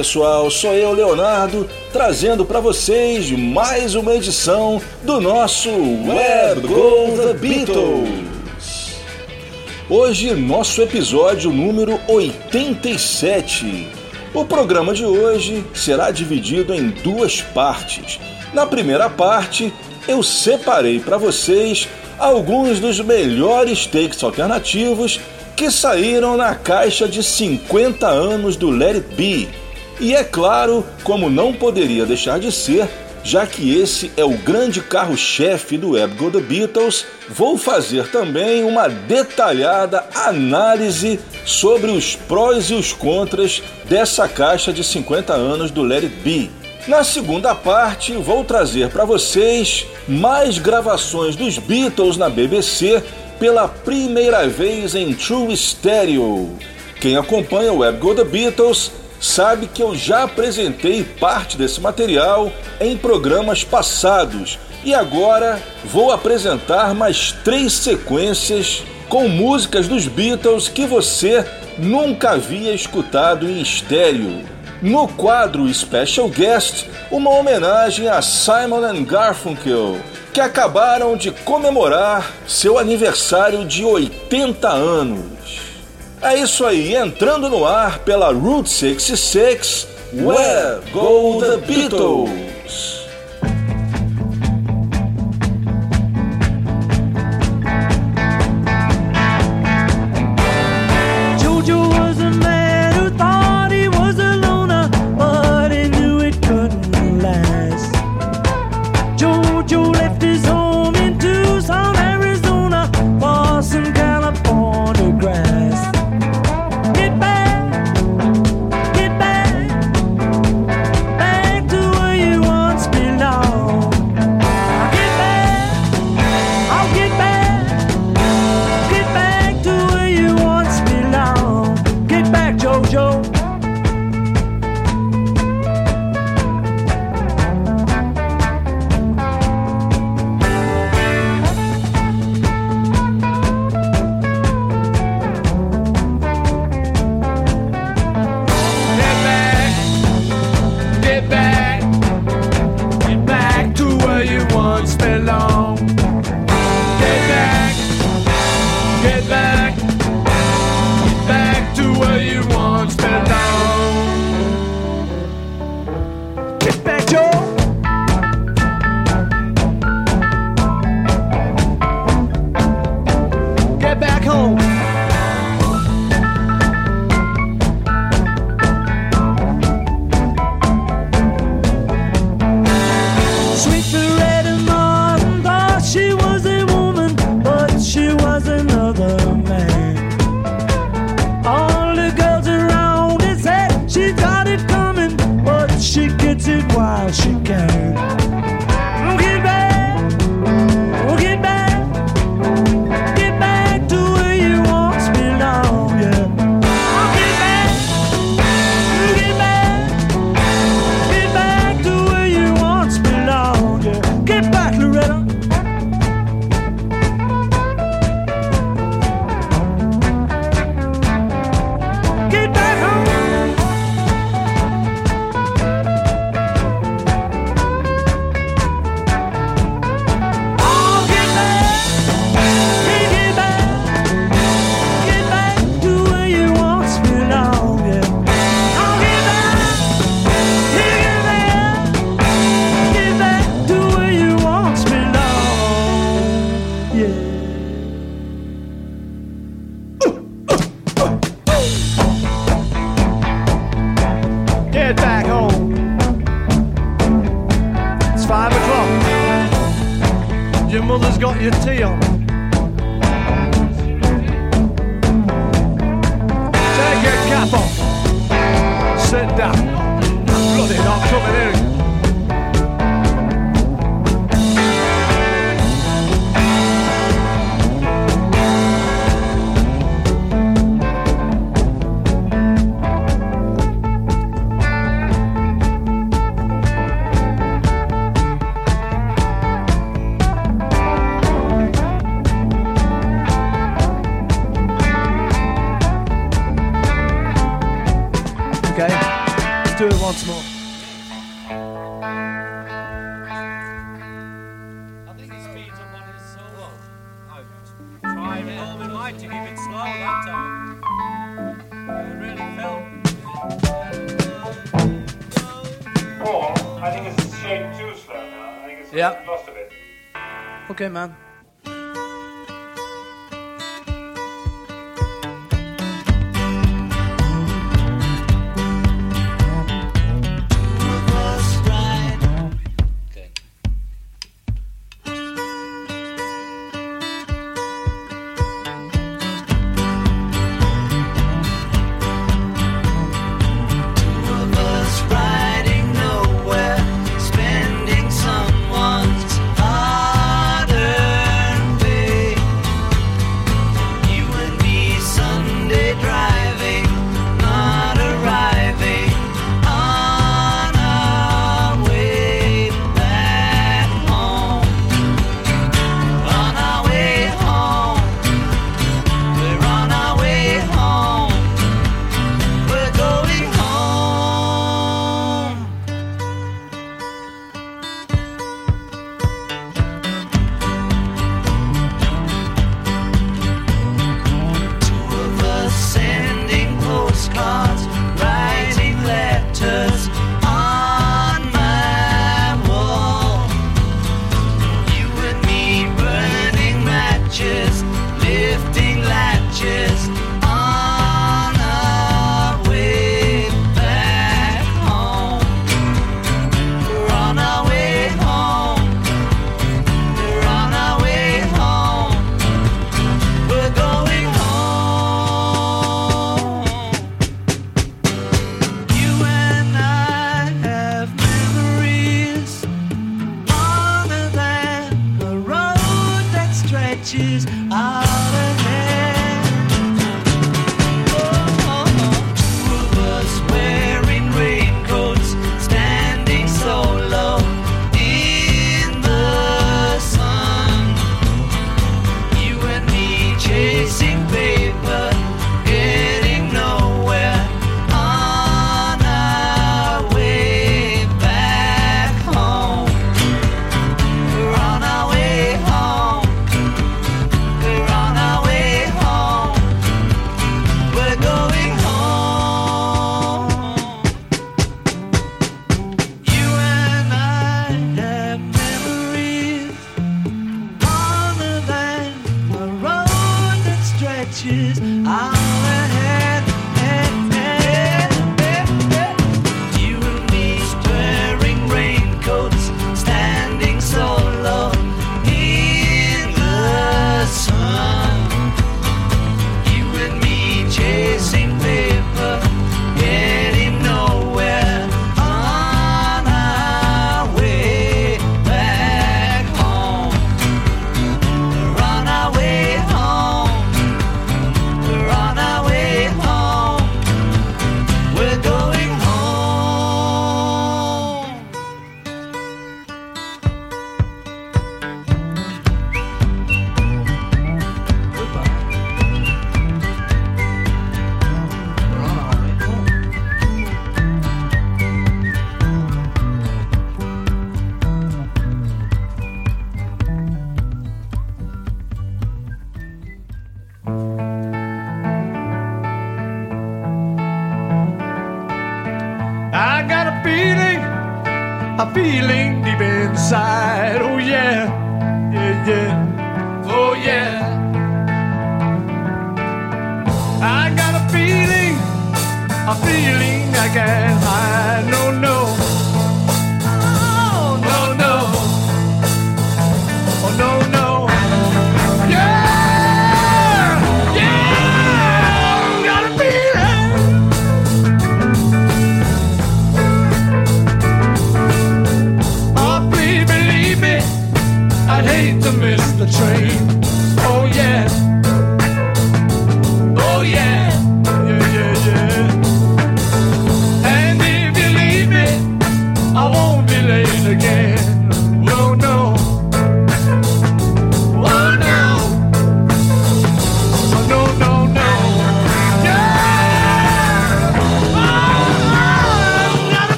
Pessoal, sou eu, Leonardo, trazendo para vocês mais uma edição do nosso Web Go The Beatles. Hoje, nosso episódio número 87. O programa de hoje será dividido em duas partes. Na primeira parte, eu separei para vocês alguns dos melhores takes alternativos que saíram na caixa de 50 anos do Let It Be. E é claro, como não poderia deixar de ser, já que esse é o grande carro-chefe do Web Go The Beatles, vou fazer também uma detalhada análise sobre os prós e os contras dessa caixa de 50 anos do Let It Be. Na segunda parte, vou trazer para vocês mais gravações dos Beatles na BBC pela primeira vez em True Stereo. Quem acompanha o Web Go The Beatles sabe que eu já apresentei parte desse material em programas passados e agora vou apresentar mais três sequências com músicas dos Beatles que você nunca havia escutado em estéreo. No quadro Special Guest, uma homenagem a Simon Garfunkel, que acabaram de comemorar seu aniversário de 80 anos. É isso aí, entrando no ar pela Route 66, Where Go The Beatles! Okay, man.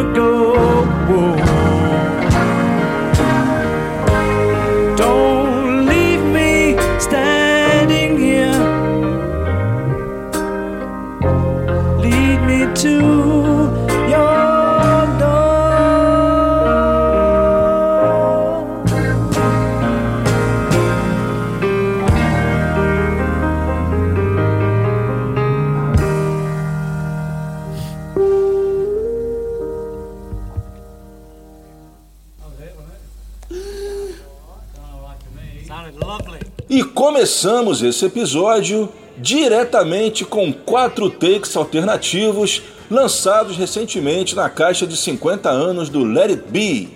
Go. começamos esse episódio diretamente com quatro takes alternativos lançados recentemente na caixa de 50 anos do Let It Be.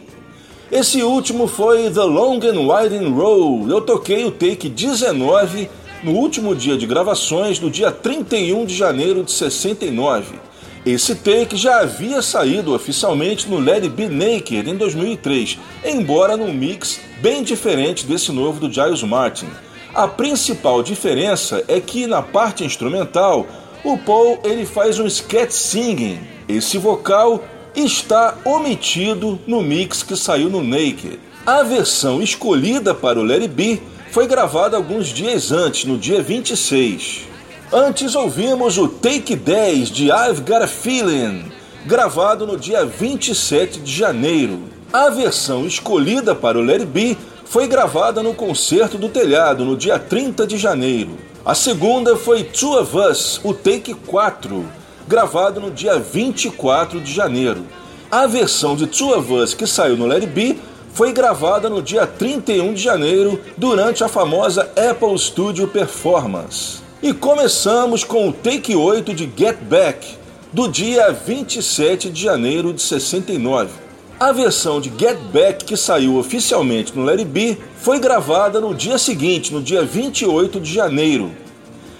Esse último foi The Long and Winding Road. Eu toquei o take 19 no último dia de gravações, no dia 31 de janeiro de 69. Esse take já havia saído oficialmente no Let It Be Naked em 2003, embora num mix bem diferente desse novo do Giles Martin. A principal diferença é que na parte instrumental, o Paul ele faz um scat singing. Esse vocal está omitido no mix que saiu no Naked. A versão escolhida para o It Be foi gravada alguns dias antes, no dia 26. Antes ouvimos o Take 10 de I've Got a Feeling, gravado no dia 27 de janeiro. A versão escolhida para o It Be foi gravada no concerto do telhado no dia 30 de janeiro. A segunda foi Two of Us, o Take 4, gravado no dia 24 de janeiro. A versão de Two of Us que saiu no Let It Be foi gravada no dia 31 de janeiro durante a famosa Apple Studio Performance. E começamos com o Take 8 de Get Back, do dia 27 de janeiro de 69. A versão de Get Back que saiu oficialmente no It Be foi gravada no dia seguinte, no dia 28 de janeiro.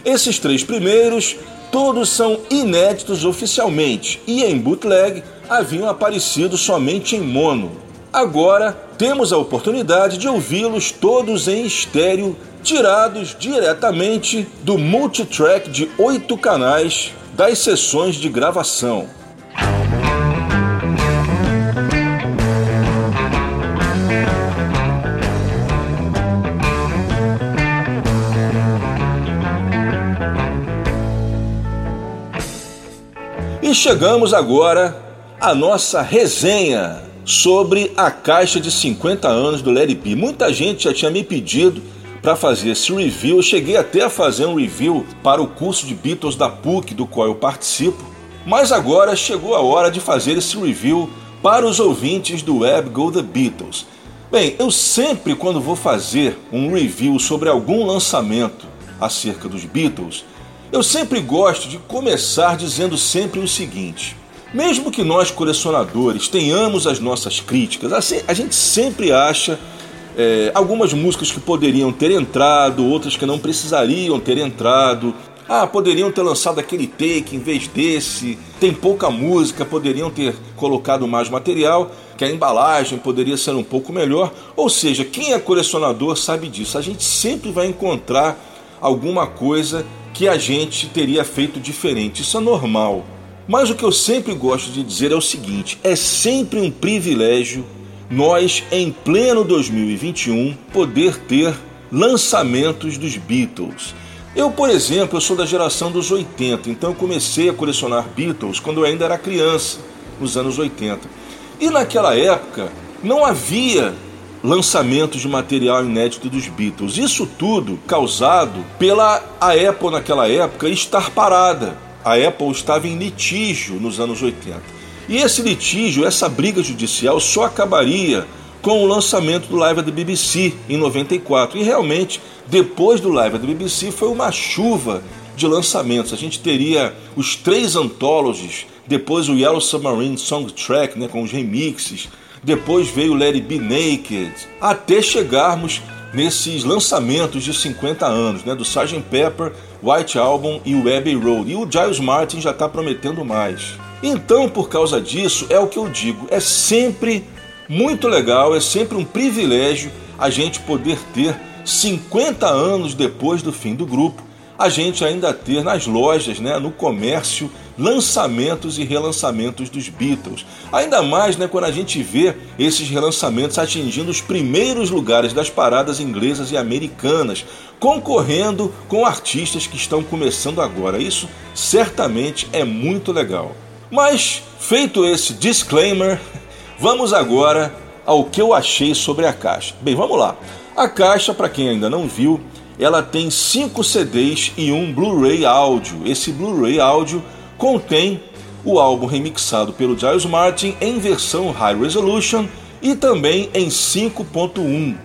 Esses três primeiros todos são inéditos oficialmente e em bootleg haviam aparecido somente em mono. Agora temos a oportunidade de ouvi-los todos em estéreo, tirados diretamente do multitrack de oito canais das sessões de gravação. E chegamos agora à nossa resenha sobre a caixa de 50 anos do Larry B. Muita gente já tinha me pedido para fazer esse review. Eu cheguei até a fazer um review para o curso de Beatles da PUC, do qual eu participo. Mas agora chegou a hora de fazer esse review para os ouvintes do Web Go The Beatles. Bem, eu sempre, quando vou fazer um review sobre algum lançamento acerca dos Beatles, eu sempre gosto de começar dizendo sempre o seguinte: mesmo que nós, colecionadores, tenhamos as nossas críticas, assim, a gente sempre acha é, algumas músicas que poderiam ter entrado, outras que não precisariam ter entrado. Ah, poderiam ter lançado aquele take em vez desse. Tem pouca música, poderiam ter colocado mais material, que a embalagem poderia ser um pouco melhor. Ou seja, quem é colecionador sabe disso. A gente sempre vai encontrar alguma coisa que a gente teria feito diferente. Isso é normal. Mas o que eu sempre gosto de dizer é o seguinte: é sempre um privilégio nós, em pleno 2021, poder ter lançamentos dos Beatles. Eu, por exemplo, eu sou da geração dos 80, então eu comecei a colecionar Beatles quando eu ainda era criança, nos anos 80. E naquela época não havia lançamentos de material inédito dos Beatles. Isso tudo causado pela a Apple naquela época estar parada a Apple estava em litígio nos anos 80. E esse litígio, essa briga judicial, só acabaria com o lançamento do Live da BBC em 94. E realmente, depois do Live da BBC, foi uma chuva de lançamentos. A gente teria os três anthologies, depois o Yellow Submarine Songtrack, né, com os remixes, depois veio It Be Naked, até chegarmos nesses lançamentos de 50 anos, né, do Sgt. Pepper, White Album e o Abbey Road. E o Giles Martin já está prometendo mais. Então, por causa disso, é o que eu digo, é sempre muito legal, é sempre um privilégio a gente poder ter 50 anos depois do fim do grupo a gente ainda ter nas lojas, né, no comércio, lançamentos e relançamentos dos Beatles. Ainda mais né, quando a gente vê esses relançamentos atingindo os primeiros lugares das paradas inglesas e americanas, concorrendo com artistas que estão começando agora. Isso certamente é muito legal. Mas, feito esse disclaimer, vamos agora ao que eu achei sobre a caixa. Bem, vamos lá. A caixa, para quem ainda não viu, ela tem cinco CDs e um Blu-ray áudio. Esse Blu-ray áudio contém o álbum remixado pelo Giles Martin em versão High Resolution e também em 5.1.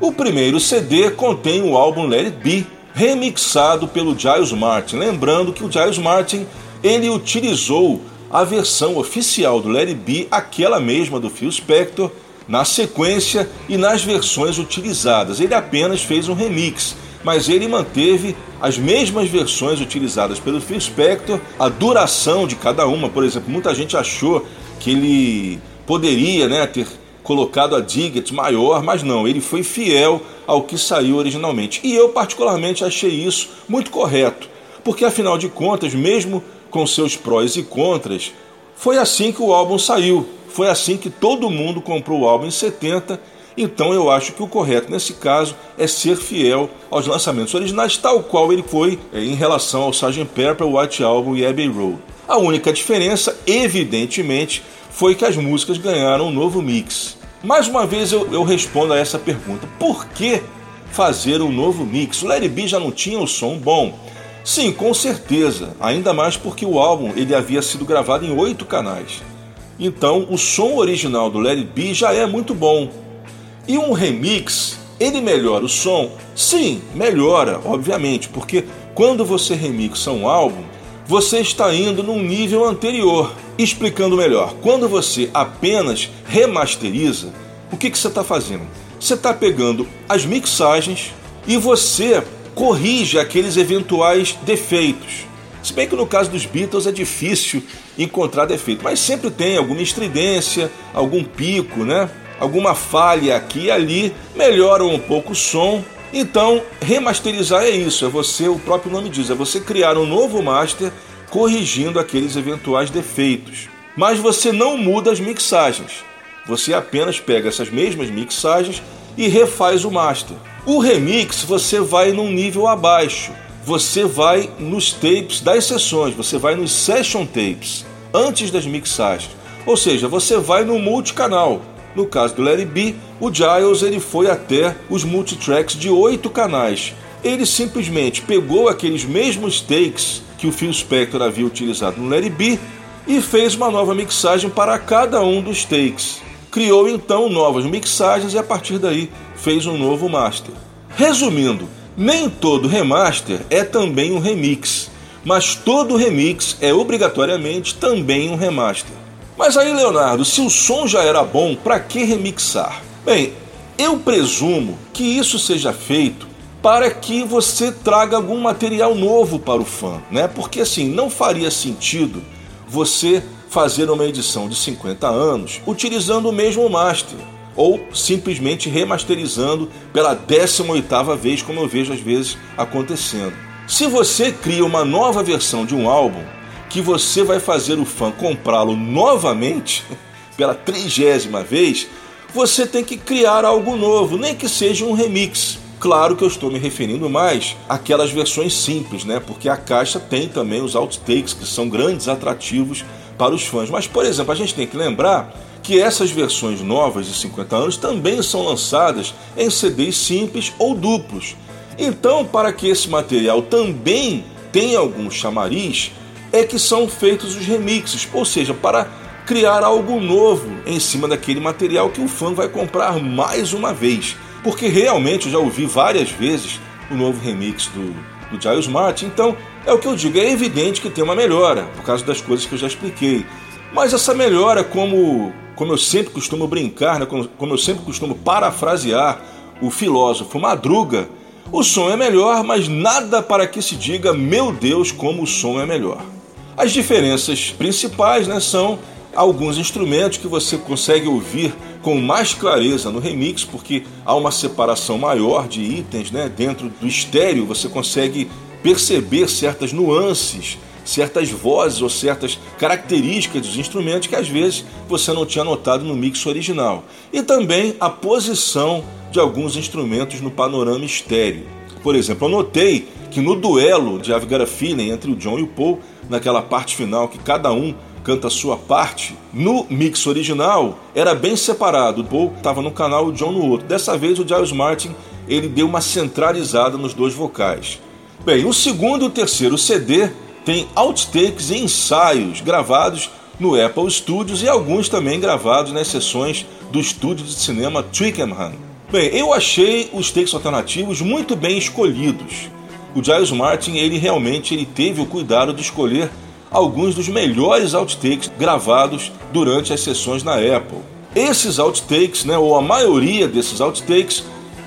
O primeiro CD contém o álbum Let It Be, remixado pelo Giles Martin. Lembrando que o Giles Martin ele utilizou a versão oficial do Let It Be, aquela mesma do Phil Spector, na sequência e nas versões utilizadas. Ele apenas fez um remix mas ele manteve as mesmas versões utilizadas pelo Phil Spector, a duração de cada uma, por exemplo, muita gente achou que ele poderia né, ter colocado a Digit maior, mas não, ele foi fiel ao que saiu originalmente. E eu, particularmente, achei isso muito correto, porque afinal de contas, mesmo com seus prós e contras, foi assim que o álbum saiu, foi assim que todo mundo comprou o álbum em 70. Então eu acho que o correto nesse caso é ser fiel aos lançamentos originais, tal qual ele foi é, em relação ao Sgt. Pepper, White Album e Abbey Road. A única diferença, evidentemente, foi que as músicas ganharam um novo mix. Mais uma vez eu, eu respondo a essa pergunta: por que fazer um novo mix? O Larry B já não tinha o som bom. Sim, com certeza, ainda mais porque o álbum ele havia sido gravado em oito canais. Então, o som original do Larry B já é muito bom. E um remix, ele melhora o som? Sim, melhora, obviamente, porque quando você remixa um álbum, você está indo num nível anterior. Explicando melhor, quando você apenas remasteriza, o que, que você está fazendo? Você está pegando as mixagens e você corrige aqueles eventuais defeitos. Se bem que no caso dos Beatles é difícil encontrar defeito, mas sempre tem alguma estridência, algum pico, né? Alguma falha aqui e ali, melhora um pouco o som então, remasterizar é isso, é você, o próprio nome diz, é você criar um novo master corrigindo aqueles eventuais defeitos. Mas você não muda as mixagens. Você apenas pega essas mesmas mixagens e refaz o master. O remix você vai num nível abaixo. Você vai nos tapes das sessões, você vai nos session tapes antes das mixagens. Ou seja, você vai no multicanal. No caso do Larry B, o Giles ele foi até os multitracks de oito canais. Ele simplesmente pegou aqueles mesmos takes que o Phil Spector havia utilizado no Larry B e fez uma nova mixagem para cada um dos takes. Criou então novas mixagens e a partir daí fez um novo master. Resumindo, nem todo remaster é também um remix, mas todo remix é obrigatoriamente também um remaster. Mas aí, Leonardo, se o som já era bom, para que remixar? Bem, eu presumo que isso seja feito para que você traga algum material novo para o fã, né? Porque assim, não faria sentido você fazer uma edição de 50 anos utilizando o mesmo master ou simplesmente remasterizando pela 18ª vez, como eu vejo às vezes acontecendo. Se você cria uma nova versão de um álbum, que você vai fazer o fã comprá-lo novamente, pela trigésima vez, você tem que criar algo novo, nem que seja um remix. Claro que eu estou me referindo mais àquelas versões simples, né? Porque a caixa tem também os outtakes, que são grandes atrativos para os fãs. Mas, por exemplo, a gente tem que lembrar que essas versões novas de 50 anos também são lançadas em CDs simples ou duplos. Então, para que esse material também tenha algum chamariz, é que são feitos os remixes, ou seja, para criar algo novo em cima daquele material que o fã vai comprar mais uma vez. Porque realmente eu já ouvi várias vezes o novo remix do, do Giles Martin, então é o que eu digo, é evidente que tem uma melhora, por causa das coisas que eu já expliquei. Mas essa melhora, como, como eu sempre costumo brincar, né, como, como eu sempre costumo parafrasear o filósofo Madruga, o som é melhor, mas nada para que se diga, meu Deus, como o som é melhor. As diferenças principais né, são alguns instrumentos que você consegue ouvir com mais clareza no remix, porque há uma separação maior de itens né, dentro do estéreo, você consegue perceber certas nuances, certas vozes ou certas características dos instrumentos que às vezes você não tinha notado no mix original. E também a posição de alguns instrumentos no panorama estéreo. Por exemplo, eu notei que no duelo de I've Got a Feeling entre o John e o Paul, naquela parte final que cada um canta a sua parte, no mix original era bem separado. O Paul estava num canal e o John no outro. Dessa vez o Giles Martin ele deu uma centralizada nos dois vocais. Bem, o segundo e o terceiro CD tem outtakes e ensaios gravados no Apple Studios e alguns também gravados nas sessões do estúdio de cinema Twickenham. Bem, eu achei os takes alternativos muito bem escolhidos o Giles Martin ele realmente ele teve o cuidado de escolher alguns dos melhores outtakes gravados durante as sessões na Apple. Esses outtakes, né, ou a maioria desses outtakes,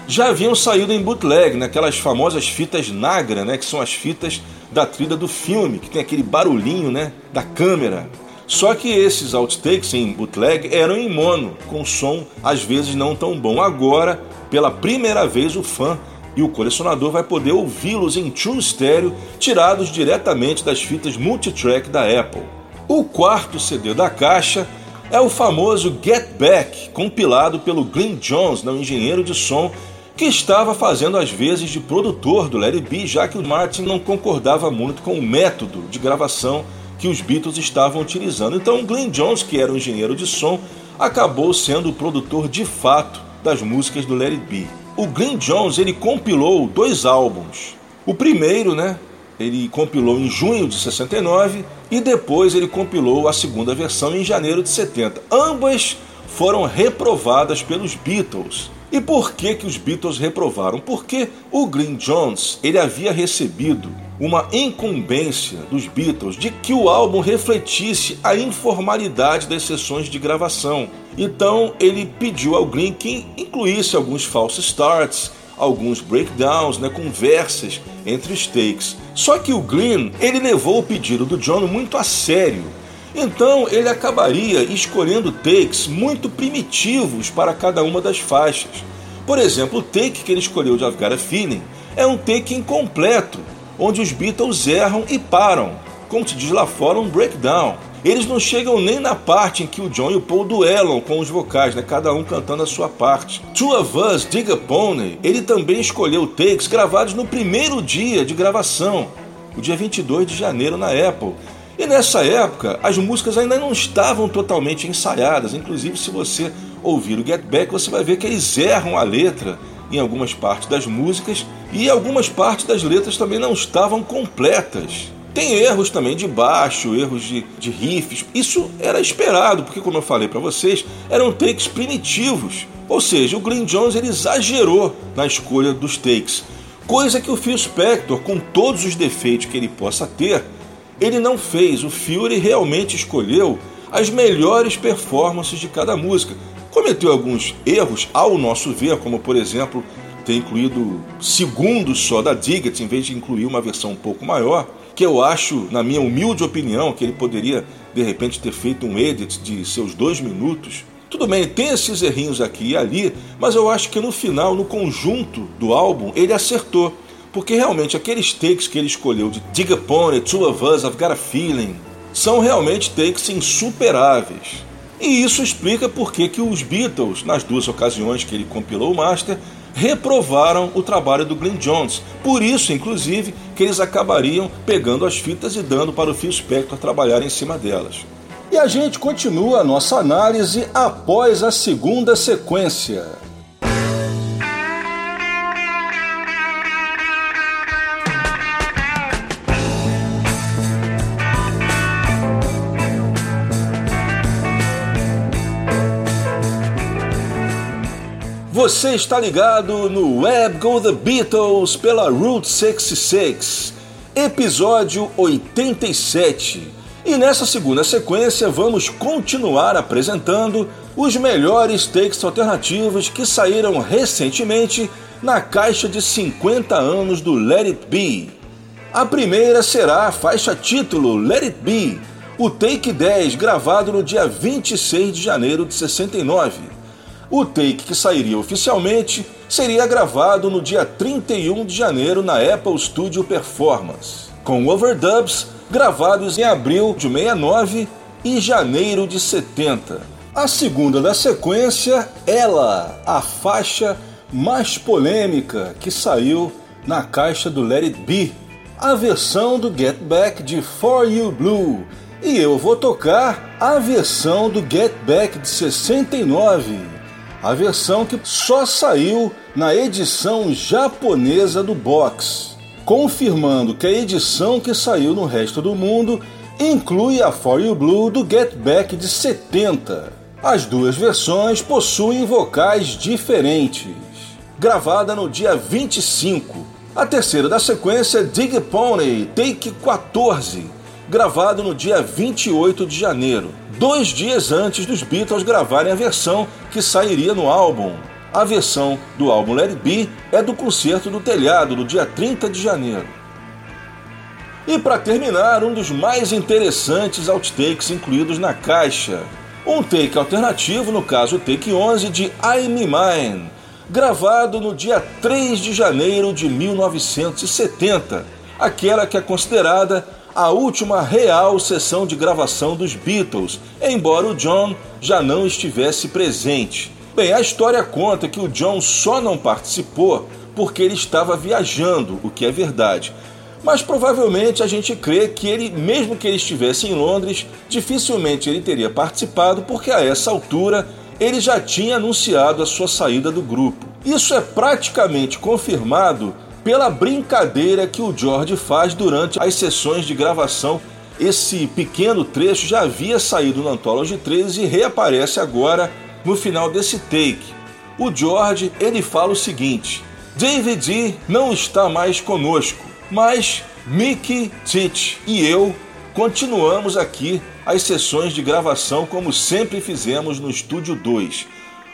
já haviam saído em bootleg, naquelas famosas fitas Nagra, né, que são as fitas da trilha do filme, que tem aquele barulhinho né, da câmera. Só que esses outtakes em bootleg eram em mono, com som às vezes não tão bom. Agora, pela primeira vez, o fã e o colecionador vai poder ouvi-los em true stereo, tirados diretamente das fitas multitrack da Apple. O quarto CD da caixa é o famoso Get Back, compilado pelo Glyn Jones, não engenheiro de som, que estava fazendo as vezes de produtor do Larry B, já que o Martin não concordava muito com o método de gravação que os Beatles estavam utilizando. Então, Glyn Jones, que era um engenheiro de som, acabou sendo o produtor de fato das músicas do It Be. O Glyn Jones ele compilou dois álbuns. O primeiro, né, ele compilou em junho de 69 e depois ele compilou a segunda versão em janeiro de 70. Ambas foram reprovadas pelos Beatles. E por que que os Beatles reprovaram? Porque o Glyn Jones ele havia recebido uma incumbência dos Beatles de que o álbum refletisse a informalidade das sessões de gravação. Então ele pediu ao Green que incluísse alguns false starts, alguns breakdowns, né, conversas entre os takes. Só que o Green ele levou o pedido do John muito a sério. Então ele acabaria escolhendo takes muito primitivos para cada uma das faixas. Por exemplo, o take que ele escolheu de I've Got a Feeling é um take incompleto, onde os Beatles erram e param, como se diz lá fora, um breakdown. Eles não chegam nem na parte em que o John e o Paul duelam com os vocais, né? cada um cantando a sua parte. Two of Us, Dig a Pony, ele também escolheu takes gravados no primeiro dia de gravação, o dia 22 de janeiro na Apple. E nessa época, as músicas ainda não estavam totalmente ensaiadas. Inclusive, se você ouvir o Get Back, você vai ver que eles erram a letra em algumas partes das músicas e algumas partes das letras também não estavam completas. Tem erros também de baixo, erros de, de riffs. Isso era esperado, porque, como eu falei para vocês, eram takes primitivos. Ou seja, o Glyn Jones ele exagerou na escolha dos takes. Coisa que o Phil Spector, com todos os defeitos que ele possa ter, ele não fez. O ele realmente escolheu as melhores performances de cada música cometeu alguns erros, ao nosso ver, como por exemplo ter incluído segundos só da Diggett em vez de incluir uma versão um pouco maior, que eu acho, na minha humilde opinião, que ele poderia de repente ter feito um edit de seus dois minutos. Tudo bem, tem esses errinhos aqui e ali, mas eu acho que no final, no conjunto do álbum, ele acertou. Porque realmente aqueles takes que ele escolheu de Dig Upon It, Two of Us, I've Got a Feeling, são realmente takes insuperáveis. E isso explica por que os Beatles, nas duas ocasiões que ele compilou o master, reprovaram o trabalho do Glenn Jones. Por isso, inclusive, que eles acabariam pegando as fitas e dando para o Phil Spector trabalhar em cima delas. E a gente continua a nossa análise após a segunda sequência. Você está ligado no Web Go The Beatles pela Route 66, episódio 87. E nessa segunda sequência vamos continuar apresentando os melhores takes alternativos que saíram recentemente na caixa de 50 anos do Let It Be. A primeira será a faixa título Let It Be, o take 10 gravado no dia 26 de janeiro de 69. O take que sairia oficialmente seria gravado no dia 31 de janeiro na Apple Studio Performance, com overdubs gravados em abril de 69 e janeiro de 70. A segunda da sequência, ela, a faixa mais polêmica que saiu na caixa do Let It Be, a versão do Get Back de For You Blue. E eu vou tocar a versão do Get Back de 69 a versão que só saiu na edição japonesa do box, confirmando que a edição que saiu no resto do mundo inclui a For You Blue do Get Back de 70. As duas versões possuem vocais diferentes. Gravada no dia 25. A terceira da sequência, Dig Pony, Take 14, gravado no dia 28 de janeiro, dois dias antes dos Beatles gravarem a versão que sairia no álbum. A versão do álbum Let It Be é do concerto do telhado, do dia 30 de janeiro. E para terminar, um dos mais interessantes outtakes incluídos na caixa. Um take alternativo, no caso o take 11 de I'm Mine, gravado no dia 3 de janeiro de 1970, aquela que é considerada a última real sessão de gravação dos Beatles, embora o John já não estivesse presente. Bem, a história conta que o John só não participou porque ele estava viajando, o que é verdade mas provavelmente a gente crê que ele, mesmo que ele estivesse em Londres, dificilmente ele teria participado, porque a essa altura ele já tinha anunciado a sua saída do grupo. Isso é praticamente confirmado pela brincadeira que o George faz durante as sessões de gravação. Esse pequeno trecho já havia saído no Anthology 13 e reaparece agora no final desse take. O George ele fala o seguinte: David não está mais conosco mas Mickey, Tite e eu continuamos aqui as sessões de gravação como sempre fizemos no Estúdio 2.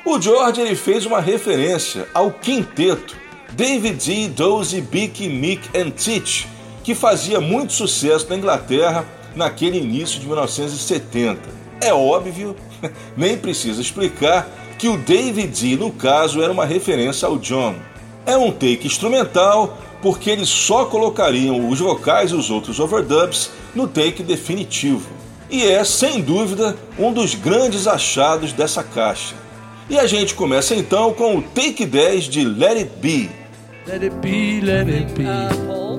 O George ele fez uma referência ao quinteto David D, Dozy, Bicky, Mick and Tite, que fazia muito sucesso na Inglaterra naquele início de 1970. É óbvio, nem precisa explicar, que o David D, no caso, era uma referência ao John. É um take instrumental porque eles só colocariam os vocais e os outros overdubs no take definitivo. E é, sem dúvida, um dos grandes achados dessa caixa. E a gente começa então com o take 10 de Let It Be. Let it be, let it be. Uh, Paul,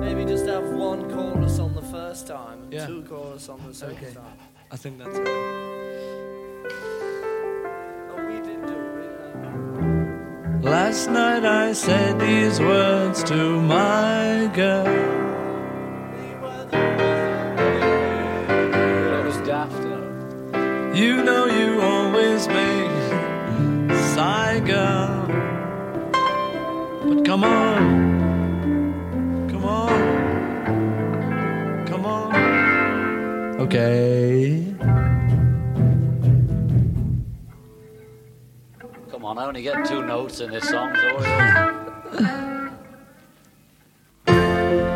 maybe just have one chorus on the first time and Yeah. two chorus on the second Okay. time. I think that's it. Oh, we did do it. Last night I said these words to my girl. That was daft, you know. You know you always make me sigh, girl. But come on, come on, come on. Okay. Come on, I only get two notes in this song, so.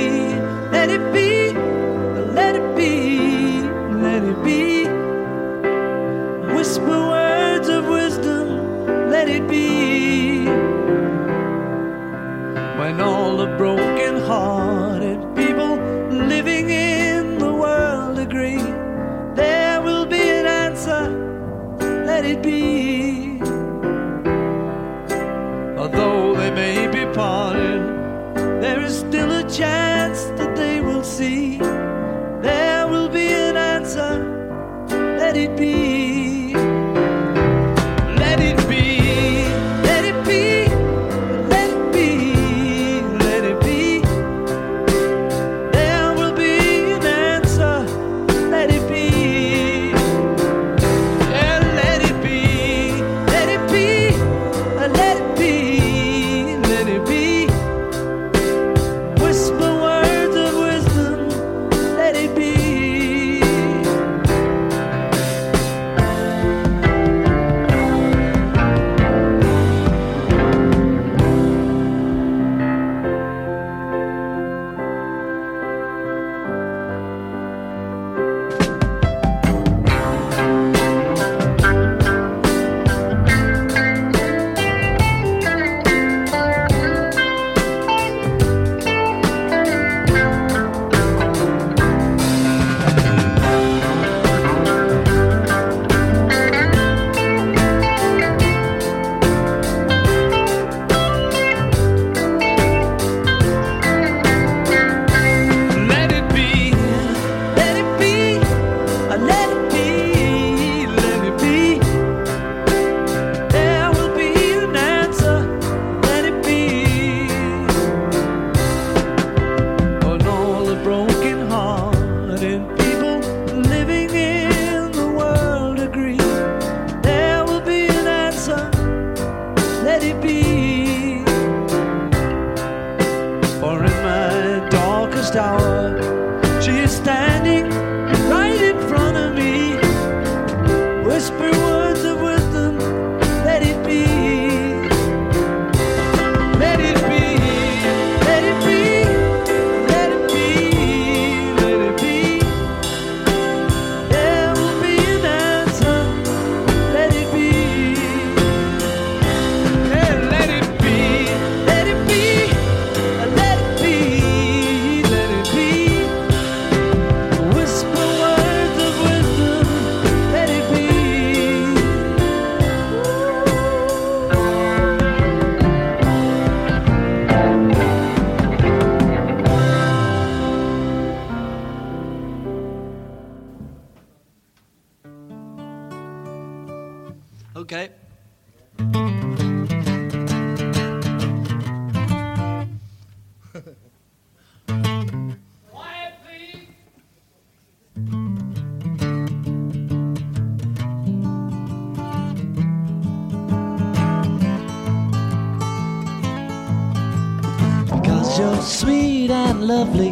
let it be. When all the broken hearted people living in the world agree, there will be an answer, let it be. Although they may be parted, there is still a chance that they will see. There will be an answer. Let it be.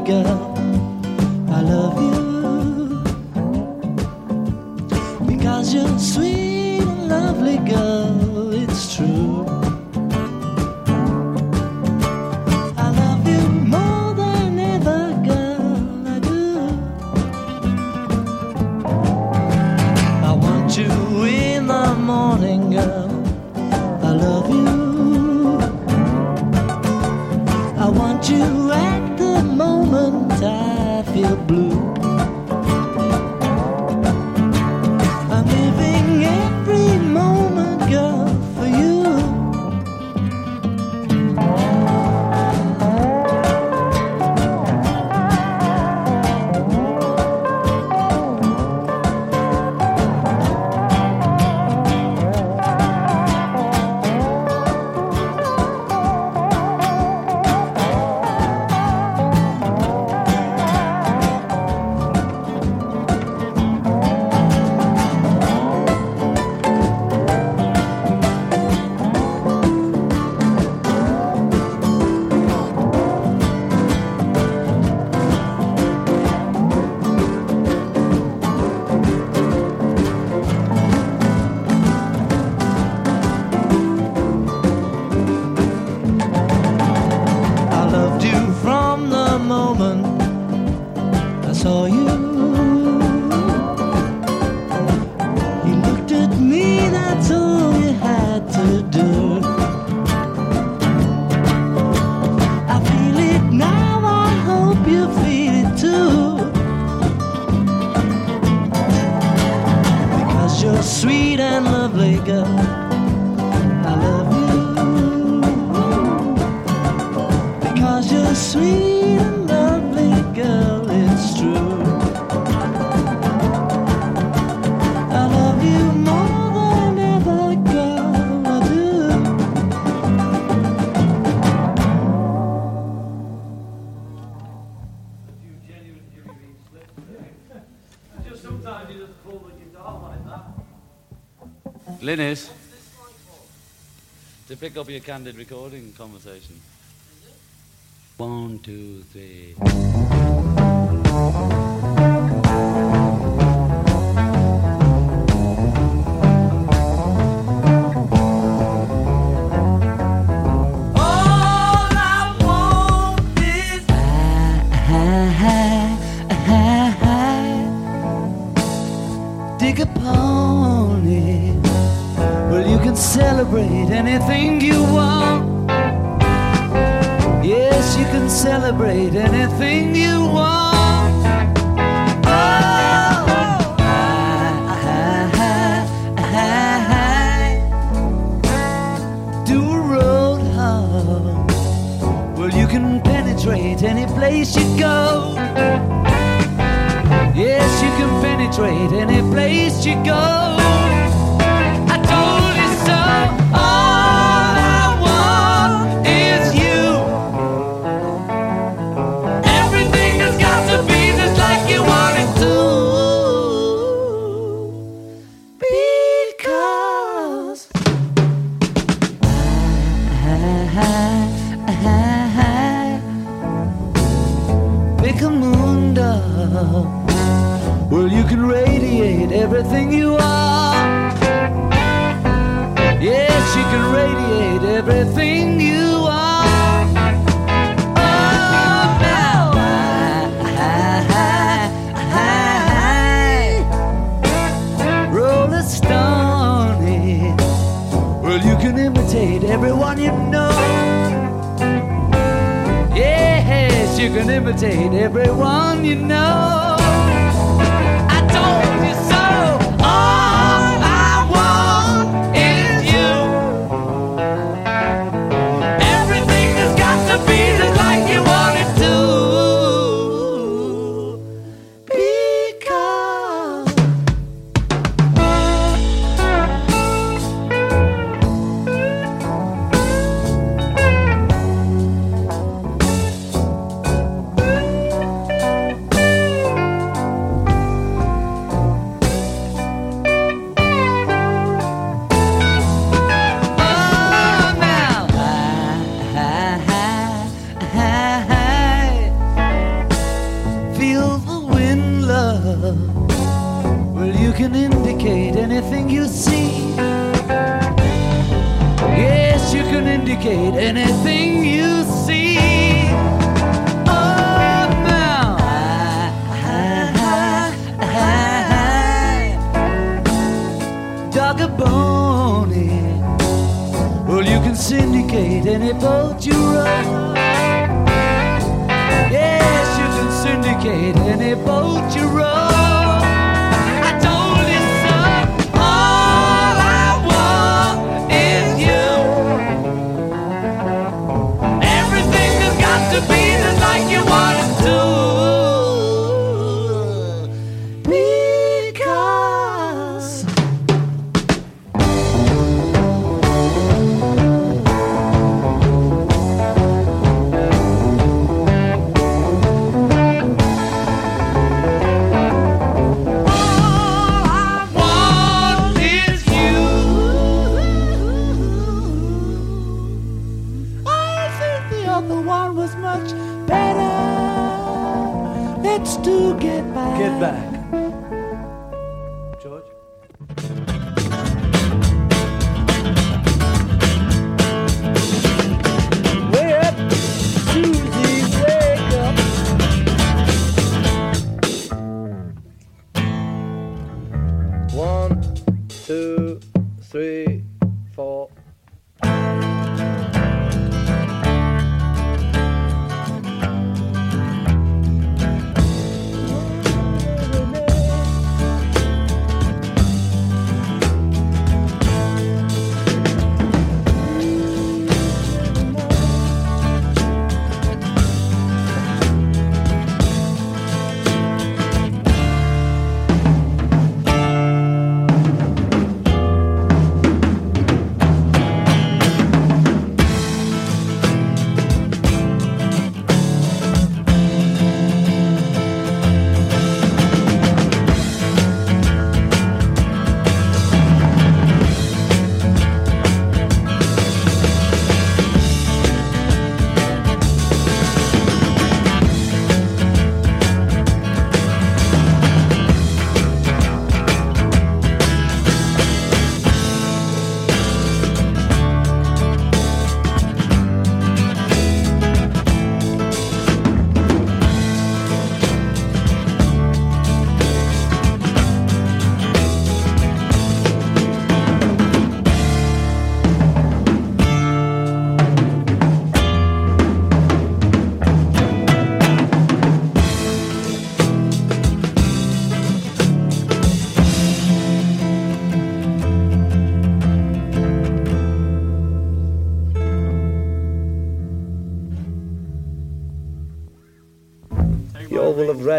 girl. saw you. a candid recording conversation. One, two, three. Any boat you row.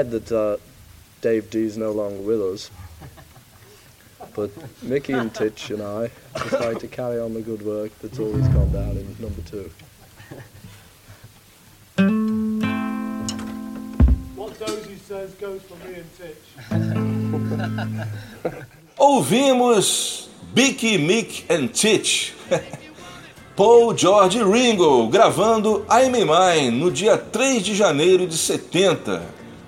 Read that uh, Dave D's no longer with us. But Mickey and Titch and I decide to carry on the good work that's always gone down in number two. What Dozy says goes for me and Titch. Ouvimos Bicky, Mick and Titch. Paul George Ringo gravando I'm in Mine no dia 3 de janeiro de 70,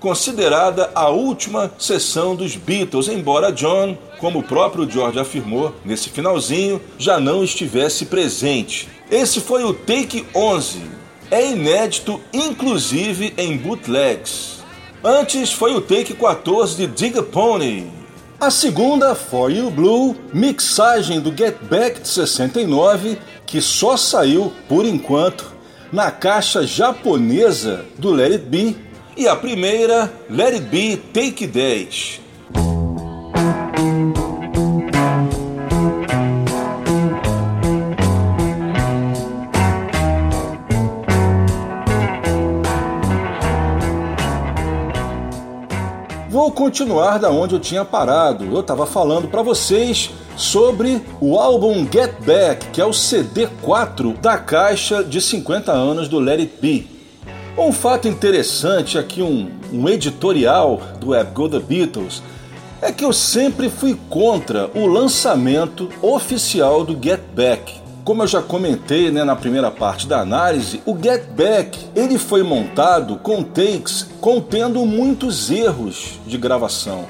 considerada a última sessão dos Beatles, embora John, como o próprio George afirmou nesse finalzinho, já não estivesse presente. Esse foi o Take 11. É inédito, inclusive em bootlegs. Antes foi o Take 14 de Dig a Pony. A segunda, For You Blue, mixagem do Get Back de 69, que só saiu, por enquanto, na caixa japonesa do Let It Be. E a primeira, Let It Be Take 10. Vou continuar da onde eu tinha parado. Eu estava falando para vocês sobre o álbum Get Back, que é o CD 4 da caixa de 50 anos do Let It Be. Um fato interessante aqui, um, um editorial do Web Go The Beatles, é que eu sempre fui contra o lançamento oficial do Get Back. Como eu já comentei né, na primeira parte da análise, o Get Back ele foi montado com takes contendo muitos erros de gravação.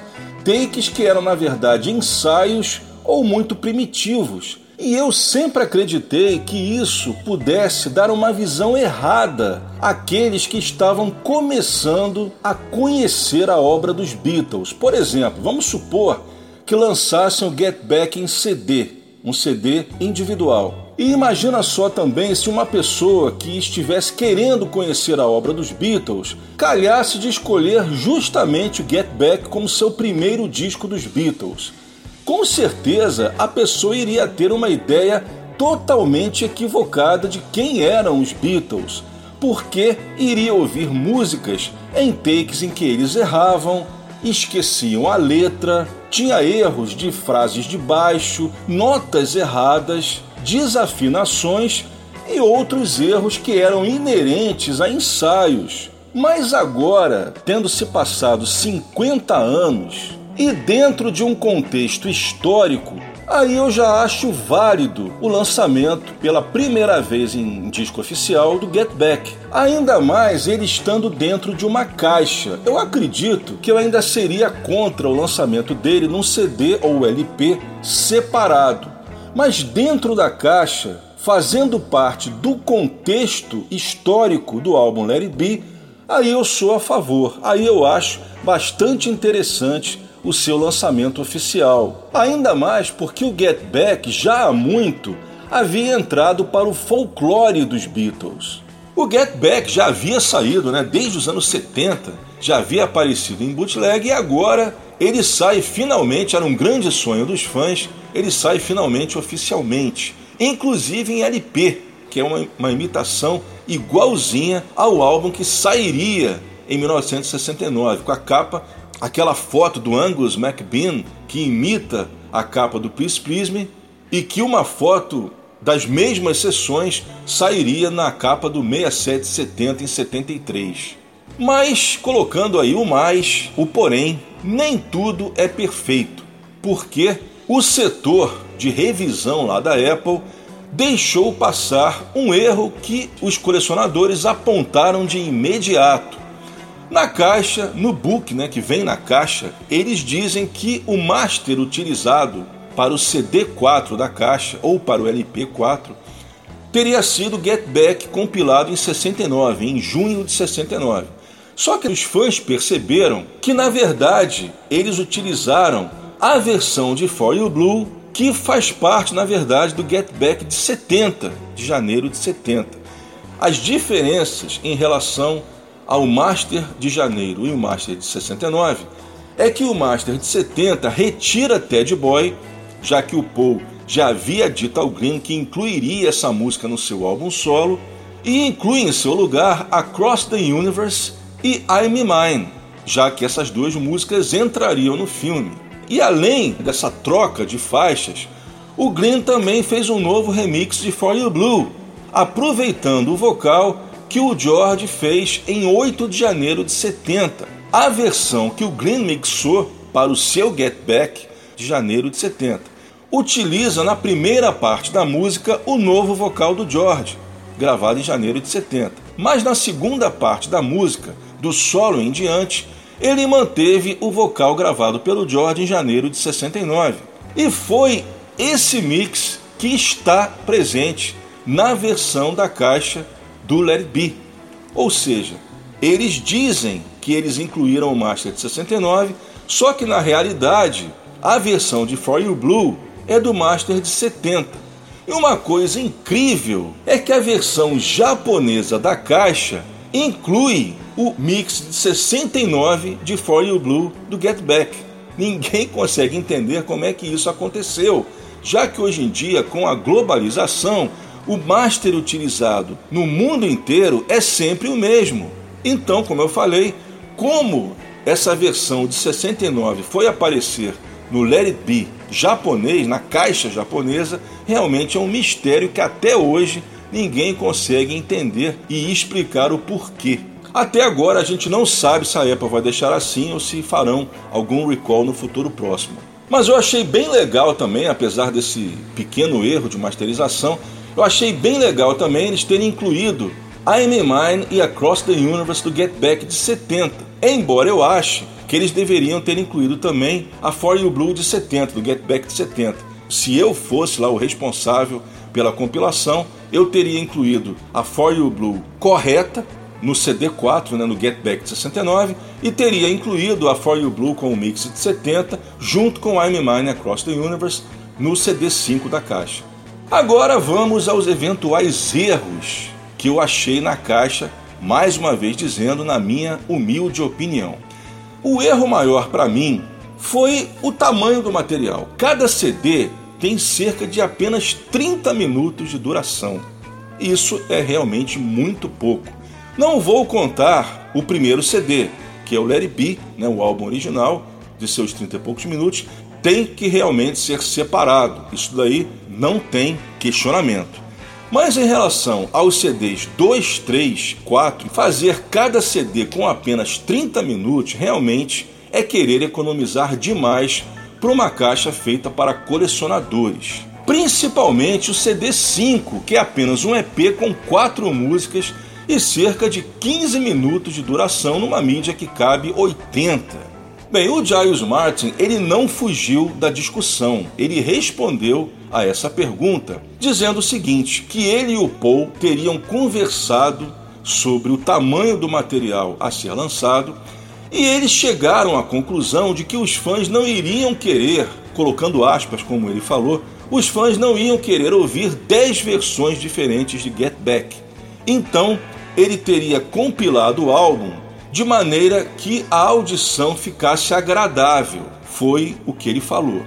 Takes que eram na verdade ensaios ou muito primitivos. E eu sempre acreditei que isso pudesse dar uma visão errada àqueles que estavam começando a conhecer a obra dos Beatles. Por exemplo, vamos supor que lançassem o Get Back em CD, um CD individual. E imagina só também se uma pessoa que estivesse querendo conhecer a obra dos Beatles calhasse de escolher justamente o Get Back como seu primeiro disco dos Beatles com certeza a pessoa iria ter uma ideia totalmente equivocada de quem eram os Beatles, porque iria ouvir músicas em takes em que eles erravam, esqueciam a letra, tinha erros de frases de baixo, notas erradas, desafinações e outros erros que eram inerentes a ensaios. Mas agora, tendo se passado 50 anos, e dentro de um contexto histórico, aí eu já acho válido o lançamento pela primeira vez em disco oficial do Get Back. Ainda mais ele estando dentro de uma caixa. Eu acredito que eu ainda seria contra o lançamento dele num CD ou LP separado. Mas dentro da caixa, fazendo parte do contexto histórico do álbum It Be, aí eu sou a favor. Aí eu acho bastante interessante o seu lançamento oficial. Ainda mais porque o Get Back já há muito havia entrado para o folclore dos Beatles. O Get Back já havia saído, né, desde os anos 70, já havia aparecido em bootleg e agora ele sai finalmente, era um grande sonho dos fãs, ele sai finalmente oficialmente, inclusive em LP, que é uma, uma imitação igualzinha ao álbum que sairia em 1969, com a capa aquela foto do Angus MacBean que imita a capa do Peace Me e que uma foto das mesmas sessões sairia na capa do 6770 em 73. Mas, colocando aí o mais, o porém, nem tudo é perfeito, porque o setor de revisão lá da Apple deixou passar um erro que os colecionadores apontaram de imediato na caixa, no book né, que vem na caixa, eles dizem que o master utilizado para o CD4 da caixa ou para o LP4 teria sido Get Back compilado em 69, em junho de 69. Só que os fãs perceberam que na verdade eles utilizaram a versão de For You Blue que faz parte na verdade do Get Back de 70, de janeiro de 70. As diferenças em relação ao Master de janeiro e o Master de 69 é que o Master de 70 retira Ted Boy, já que o Paul já havia dito ao Green que incluiria essa música no seu álbum solo, e inclui em seu lugar Across the Universe e I'm Mine, já que essas duas músicas entrariam no filme. E além dessa troca de faixas, o Green também fez um novo remix de For You Blue, aproveitando o vocal que o George fez em 8 de janeiro de 70, a versão que o Green mixou para o seu Get Back de janeiro de 70. Utiliza na primeira parte da música o novo vocal do George, gravado em janeiro de 70. Mas na segunda parte da música, do solo em diante, ele manteve o vocal gravado pelo George em janeiro de 69. E foi esse mix que está presente na versão da caixa do Let It Be. Ou seja, eles dizem que eles incluíram o Master de 69, só que na realidade a versão de For You Blue é do Master de 70. E uma coisa incrível é que a versão japonesa da caixa inclui o mix de 69 de For You Blue do Get Back. Ninguém consegue entender como é que isso aconteceu, já que hoje em dia, com a globalização, o master utilizado no mundo inteiro é sempre o mesmo. Então, como eu falei, como essa versão de 69 foi aparecer no Let It Be japonês, na caixa japonesa, realmente é um mistério que até hoje ninguém consegue entender e explicar o porquê. Até agora a gente não sabe se a Apple vai deixar assim ou se farão algum recall no futuro próximo. Mas eu achei bem legal também, apesar desse pequeno erro de masterização, eu achei bem legal também eles terem incluído I'm Mine e Across the Universe do Get Back de 70. Embora eu ache que eles deveriam ter incluído também a For You Blue de 70, do Get Back de 70. se eu fosse lá o responsável pela compilação, eu teria incluído a For You Blue correta no CD4, né, no Get Back de 69, e teria incluído a For You Blue com o mix de 70, junto com I'm Mine Across the Universe no CD5 da caixa. Agora vamos aos eventuais erros que eu achei na caixa, mais uma vez dizendo na minha humilde opinião. O erro maior para mim foi o tamanho do material. Cada CD tem cerca de apenas 30 minutos de duração. Isso é realmente muito pouco. Não vou contar o primeiro CD, que é o It Be, né, o álbum original, de seus 30 e poucos minutos, tem que realmente ser separado. Isso daí não tem questionamento. Mas em relação aos CDs 2, 3, 4, fazer cada CD com apenas 30 minutos realmente é querer economizar demais para uma caixa feita para colecionadores. Principalmente o CD 5, que é apenas um EP com quatro músicas e cerca de 15 minutos de duração numa mídia que cabe 80. Bem, o Giles Martin ele não fugiu da discussão, ele respondeu a essa pergunta dizendo o seguinte: que ele e o Paul teriam conversado sobre o tamanho do material a ser lançado e eles chegaram à conclusão de que os fãs não iriam querer, colocando aspas como ele falou, os fãs não iam querer ouvir 10 versões diferentes de Get Back. Então, ele teria compilado o álbum de maneira que a audição ficasse agradável. Foi o que ele falou.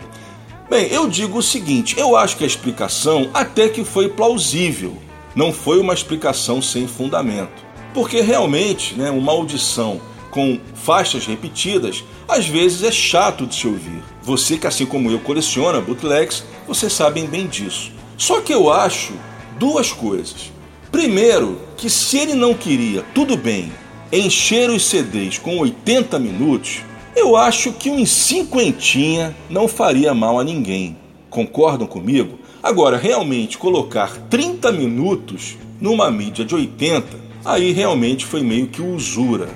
Bem, eu digo o seguinte: eu acho que a explicação até que foi plausível, não foi uma explicação sem fundamento. Porque realmente, né, uma audição com faixas repetidas, às vezes é chato de se ouvir. Você que, assim como eu, coleciona bootlegs, vocês sabem bem disso. Só que eu acho duas coisas. Primeiro, que se ele não queria, tudo bem, encher os CDs com 80 minutos, eu acho que um cinquentinha não faria mal a ninguém. Concordam comigo? Agora, realmente colocar 30 minutos numa mídia de 80, aí realmente foi meio que usura.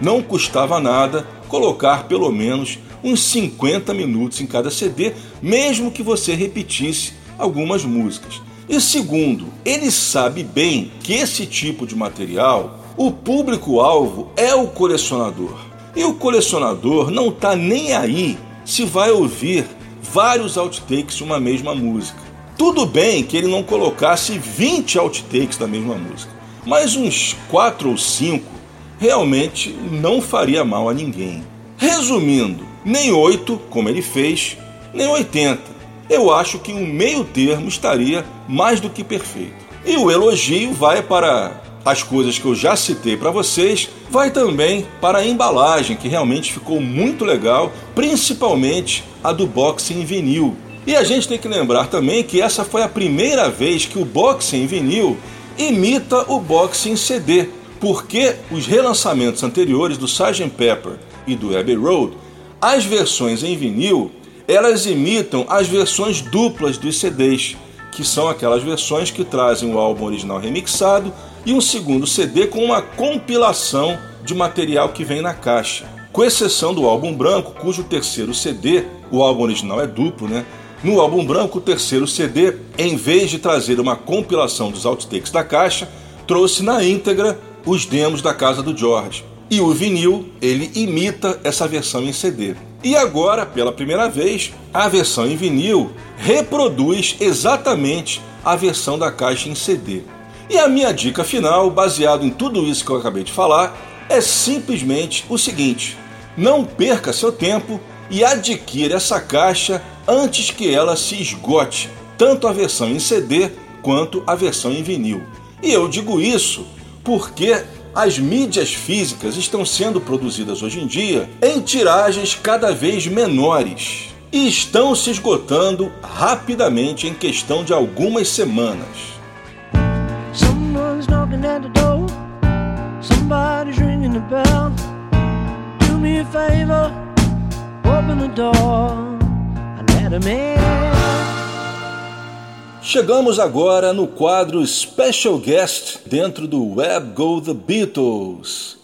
Não custava nada colocar pelo menos uns 50 minutos em cada CD, mesmo que você repetisse algumas músicas. E segundo, ele sabe bem que esse tipo de material o público-alvo é o colecionador. E o colecionador não está nem aí se vai ouvir vários outtakes de uma mesma música. Tudo bem que ele não colocasse 20 outtakes da mesma música, mas uns 4 ou 5 realmente não faria mal a ninguém. Resumindo, nem 8, como ele fez, nem 80. Eu acho que um meio termo estaria mais do que perfeito. E o elogio vai para as coisas que eu já citei para vocês, vai também para a embalagem, que realmente ficou muito legal, principalmente a do boxe em vinil. E a gente tem que lembrar também que essa foi a primeira vez que o boxe em vinil imita o boxe em CD, porque os relançamentos anteriores do Sgt. Pepper e do Abbey Road, as versões em vinil, elas imitam as versões duplas dos CDs, que são aquelas versões que trazem o álbum original remixado e um segundo CD com uma compilação de material que vem na caixa. Com exceção do álbum branco, cujo terceiro CD, o álbum original é duplo, né? No álbum branco, o terceiro CD, em vez de trazer uma compilação dos outtakes da caixa, trouxe na íntegra os demos da casa do George. E o vinil, ele imita essa versão em CD. E agora, pela primeira vez, a versão em vinil reproduz exatamente a versão da caixa em CD. E a minha dica final, baseado em tudo isso que eu acabei de falar, é simplesmente o seguinte: não perca seu tempo e adquira essa caixa antes que ela se esgote, tanto a versão em CD quanto a versão em vinil. E eu digo isso porque as mídias físicas estão sendo produzidas hoje em dia em tiragens cada vez menores e estão se esgotando rapidamente em questão de algumas semanas. Knocking at the door. Somebody's ringing the bell. Do me a favor, open the door and let him in. Chegamos agora no quadro Special Guest dentro do Web Go The Beatles.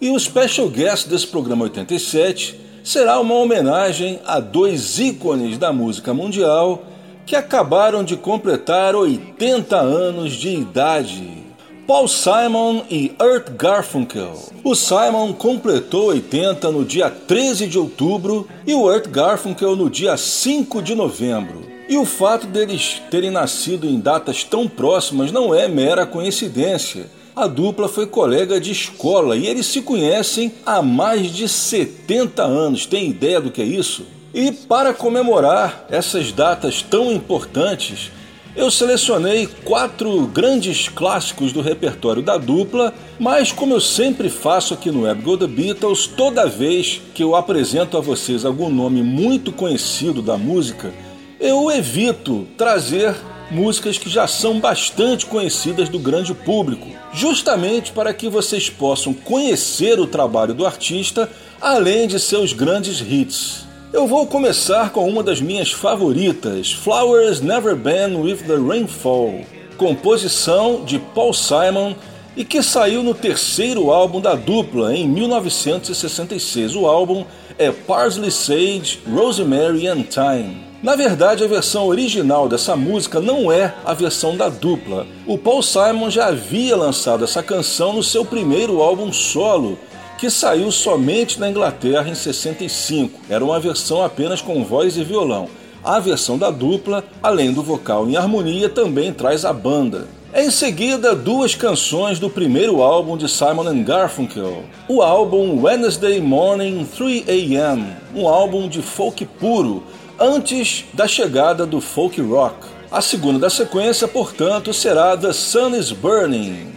E o Special Guest desse programa 87 será uma homenagem a dois ícones da música mundial que acabaram de completar 80 anos de idade. Paul Simon e Art Garfunkel. O Simon completou 80 no dia 13 de outubro e o Art Garfunkel no dia 5 de novembro. E o fato deles terem nascido em datas tão próximas não é mera coincidência. A dupla foi colega de escola e eles se conhecem há mais de 70 anos. Tem ideia do que é isso? E para comemorar essas datas tão importantes, eu selecionei quatro grandes clássicos do repertório da dupla, mas como eu sempre faço aqui no Web Go The Beatles, toda vez que eu apresento a vocês algum nome muito conhecido da música, eu evito trazer músicas que já são bastante conhecidas do grande público, justamente para que vocês possam conhecer o trabalho do artista além de seus grandes hits. Eu vou começar com uma das minhas favoritas, Flowers Never Been with the Rainfall, composição de Paul Simon e que saiu no terceiro álbum da dupla em 1966. O álbum é Parsley Sage, Rosemary and Thyme. Na verdade, a versão original dessa música não é a versão da dupla. O Paul Simon já havia lançado essa canção no seu primeiro álbum solo, que saiu somente na Inglaterra em 65. Era uma versão apenas com voz e violão. A versão da dupla, além do vocal em harmonia, também traz a banda. Em seguida, duas canções do primeiro álbum de Simon Garfunkel, o álbum Wednesday Morning 3 AM, um álbum de folk puro, antes da chegada do folk rock. A segunda da sequência, portanto, será The Sun is Burning,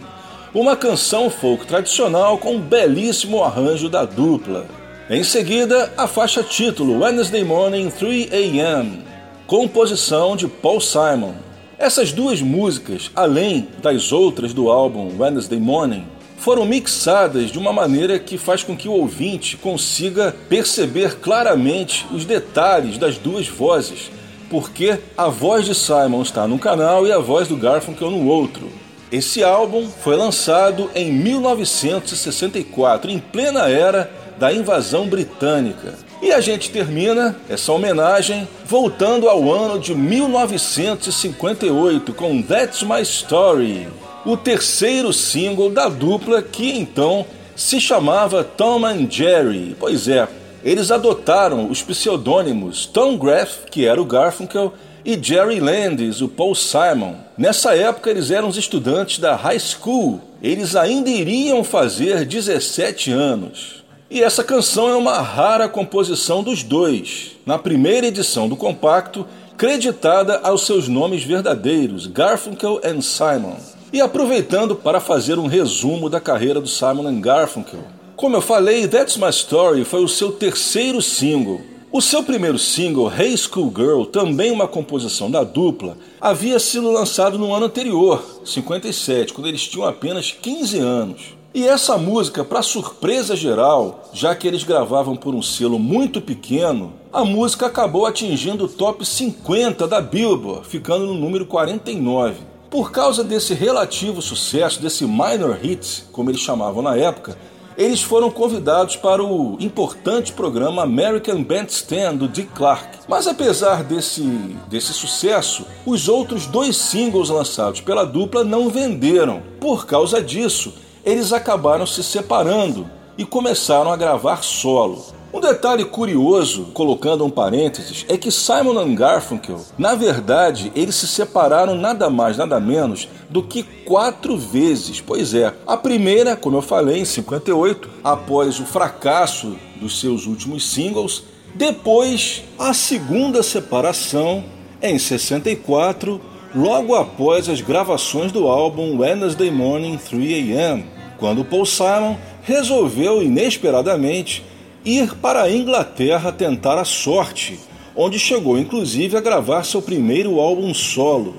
uma canção folk tradicional com um belíssimo arranjo da dupla. Em seguida, a faixa título Wednesday Morning 3 AM, composição de Paul Simon. Essas duas músicas, além das outras do álbum Wednesday Morning, foram mixadas de uma maneira que faz com que o ouvinte consiga perceber claramente os detalhes das duas vozes, porque a voz de Simon está num canal e a voz do Garfunkel no outro. Esse álbum foi lançado em 1964, em plena era da invasão britânica. E a gente termina essa homenagem voltando ao ano de 1958 com That's My Story, o terceiro single da dupla que então se chamava Tom and Jerry. Pois é, eles adotaram os pseudônimos Tom Graff, que era o Garfunkel, e Jerry Landis, o Paul Simon. Nessa época eles eram os estudantes da high school, eles ainda iriam fazer 17 anos. E essa canção é uma rara composição dos dois. Na primeira edição do compacto, creditada aos seus nomes verdadeiros, Garfunkel and Simon. E aproveitando para fazer um resumo da carreira do Simon Garfunkel. Como eu falei, That's My Story foi o seu terceiro single. O seu primeiro single, Hey School Girl, também uma composição da dupla, havia sido lançado no ano anterior, 57, quando eles tinham apenas 15 anos. E essa música, para surpresa geral, já que eles gravavam por um selo muito pequeno, a música acabou atingindo o top 50 da Billboard, ficando no número 49. Por causa desse relativo sucesso, desse minor hit, como eles chamavam na época, eles foram convidados para o importante programa American Bandstand do Dick Clark. Mas apesar desse, desse sucesso, os outros dois singles lançados pela dupla não venderam. Por causa disso, eles acabaram se separando e começaram a gravar solo. Um detalhe curioso, colocando um parênteses, é que Simon e Garfunkel, na verdade, eles se separaram nada mais, nada menos do que quatro vezes. Pois é, a primeira, como eu falei, em 58, após o fracasso dos seus últimos singles. Depois, a segunda separação, em 64, logo após as gravações do álbum Wednesday Morning 3 AM, quando Paul Simon resolveu inesperadamente ir para a Inglaterra tentar a sorte, onde chegou inclusive a gravar seu primeiro álbum solo.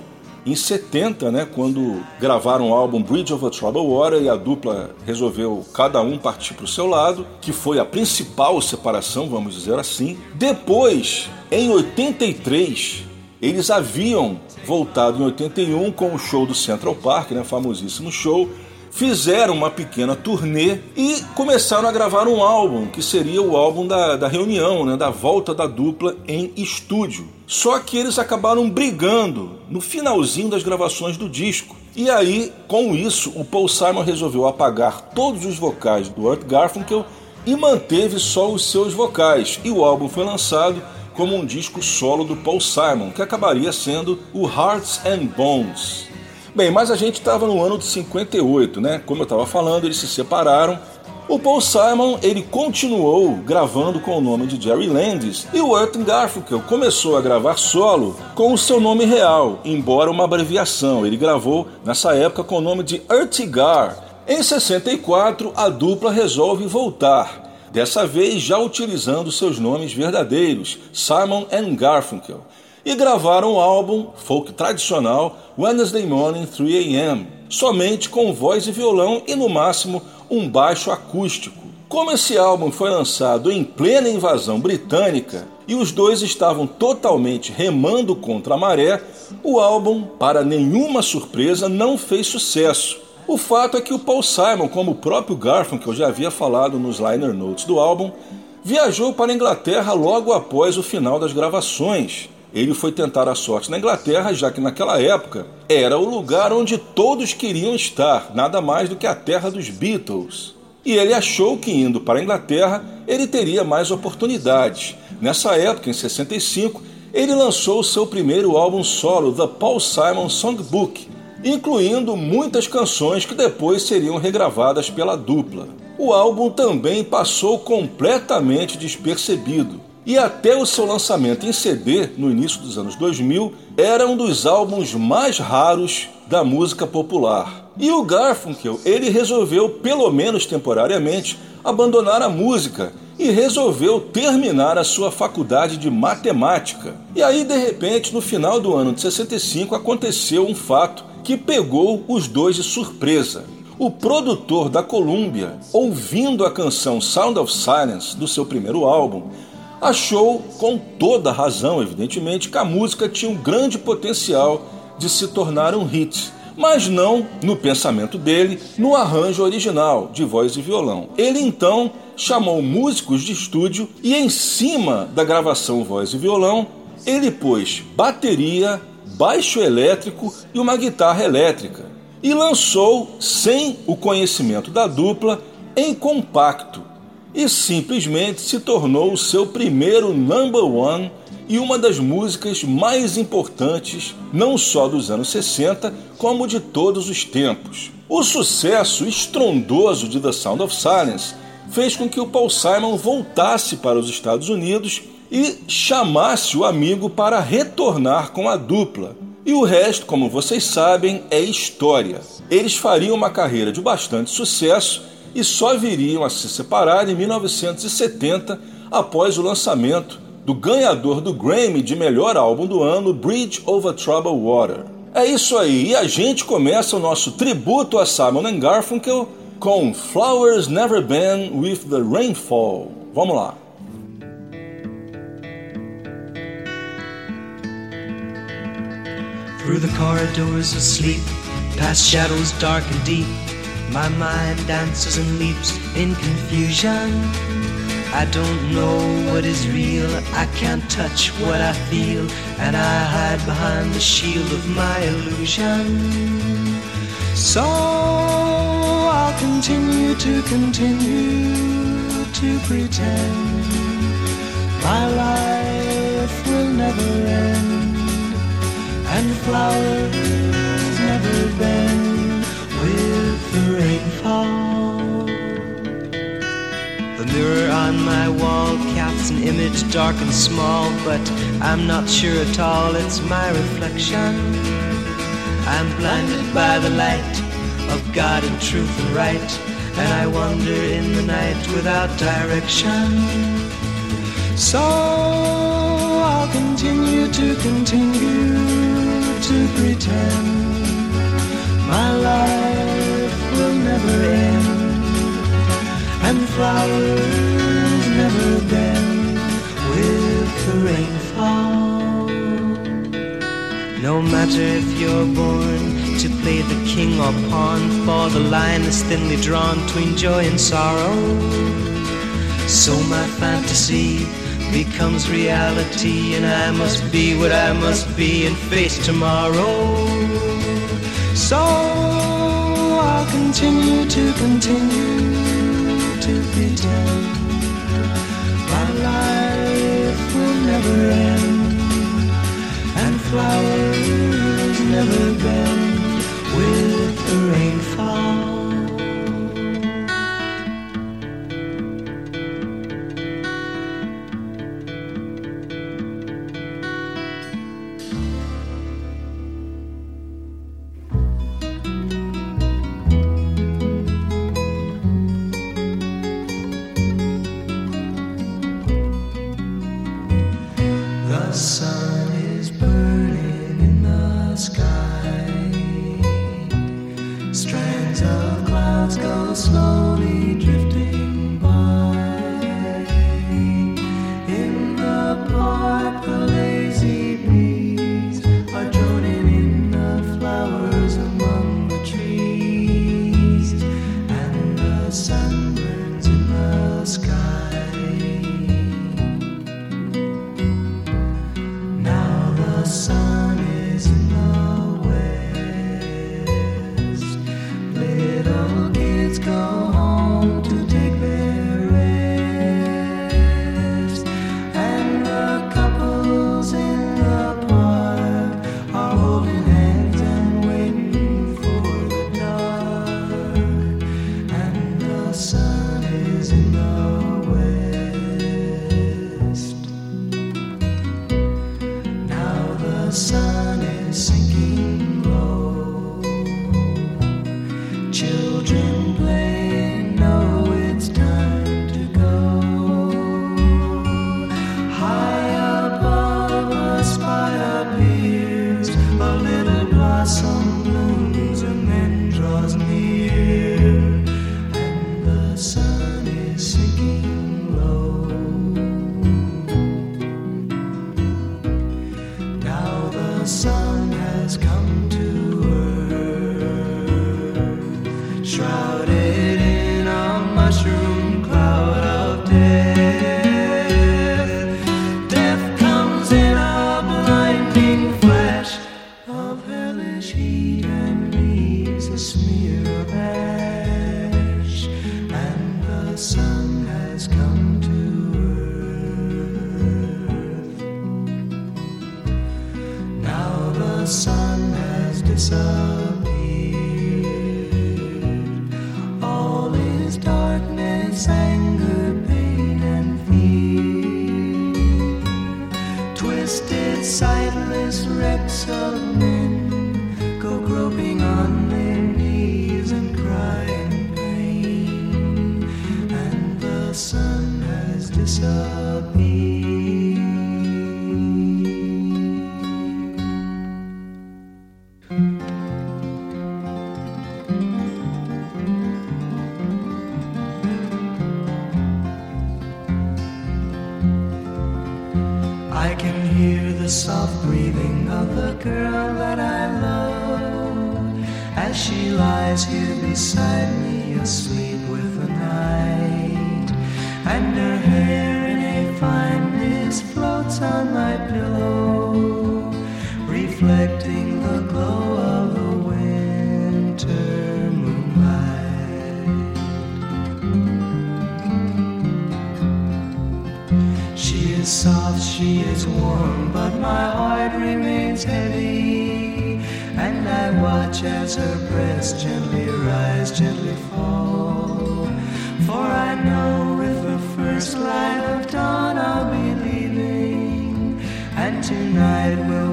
Em 70, né, quando gravaram o álbum Bridge over Troubled Water e a dupla resolveu cada um partir para o seu lado, que foi a principal separação, vamos dizer assim. Depois, em 83, eles haviam voltado em 81 com o show do Central Park, né, famosíssimo show, fizeram uma pequena turnê e começaram a gravar um álbum, que seria o álbum da, da reunião, né, da volta da dupla em estúdio. Só que eles acabaram brigando no finalzinho das gravações do disco. E aí, com isso, o Paul Simon resolveu apagar todos os vocais do Art Garfunkel e manteve só os seus vocais. E o álbum foi lançado como um disco solo do Paul Simon, que acabaria sendo o Hearts and Bones. Bem, mas a gente estava no ano de 58, né? Como eu estava falando, eles se separaram. O Paul Simon ele continuou gravando com o nome de Jerry Landis e o Art Garfunkel começou a gravar solo com o seu nome real, embora uma abreviação. Ele gravou nessa época com o nome de Ertigar. Em 64, a dupla resolve voltar dessa vez já utilizando seus nomes verdadeiros, Simon and Garfunkel, e gravaram o álbum folk tradicional Wednesday Morning 3 AM, somente com voz e violão e no máximo um baixo acústico. Como esse álbum foi lançado em plena invasão britânica e os dois estavam totalmente remando contra a maré, o álbum, para nenhuma surpresa, não fez sucesso o fato é que o Paul Simon, como o próprio Garfunkel já havia falado nos liner notes do álbum, viajou para a Inglaterra logo após o final das gravações. Ele foi tentar a sorte na Inglaterra, já que naquela época era o lugar onde todos queriam estar, nada mais do que a terra dos Beatles. E ele achou que indo para a Inglaterra ele teria mais oportunidades. Nessa época, em 65, ele lançou seu primeiro álbum solo, The Paul Simon Songbook, incluindo muitas canções que depois seriam regravadas pela dupla. O álbum também passou completamente despercebido. E até o seu lançamento em CD, no início dos anos 2000, era um dos álbuns mais raros da música popular. E o Garfunkel, ele resolveu, pelo menos temporariamente, abandonar a música e resolveu terminar a sua faculdade de matemática. E aí, de repente, no final do ano de 65, aconteceu um fato que pegou os dois de surpresa. O produtor da Columbia, ouvindo a canção Sound of Silence do seu primeiro álbum, achou, com toda razão, evidentemente, que a música tinha um grande potencial de se tornar um hit, mas não, no pensamento dele, no arranjo original, de voz e violão. Ele então chamou músicos de estúdio e, em cima da gravação voz e violão, ele pôs bateria, baixo elétrico e uma guitarra elétrica, e lançou, sem o conhecimento da dupla, em compacto, e simplesmente se tornou o seu primeiro number one e uma das músicas mais importantes, não só dos anos 60, como de todos os tempos. O sucesso estrondoso de The Sound of Silence fez com que o Paul Simon voltasse para os Estados Unidos e chamasse o amigo para retornar com a dupla. E o resto, como vocês sabem, é história. Eles fariam uma carreira de bastante sucesso e só viriam a se separar em 1970 após o lançamento do ganhador do Grammy de melhor álbum do ano, Bridge Over Troubled Water. É isso aí, e a gente começa o nosso tributo a Simon Garfunkel com Flowers Never Been with the Rainfall. Vamos lá. Through the corridors of sleep, past shadows dark and deep, my mind dances and leaps in confusion. I don't know what is real, I can't touch what I feel, and I hide behind the shield of my illusion. So I'll continue to continue to pretend my life will never end and flowers rainfall. The mirror on my wall casts an image dark and small, but I'm not sure at all it's my reflection. I'm blinded by the light of God and truth and right, and I wander in the night without direction. So I'll continue to continue to pretend my and flowers never bend with the rainfall. No matter if you're born to play the king or pawn, for the line is thinly drawn between joy and sorrow. So my fantasy becomes reality, and I must be what I must be and face tomorrow. So I'll continue to continue to pretend my life will never end, and flowers never bend with the rainfall. As she lies here beside me, asleep with the night. And her hair in a fine mist floats on my pillow, reflecting the glow of the winter moonlight. She is soft, she is warm, but my heart remains heavy. Watch as her breast gently rise, gently fall. For I know with the first light of dawn I'll be leaving. And tonight will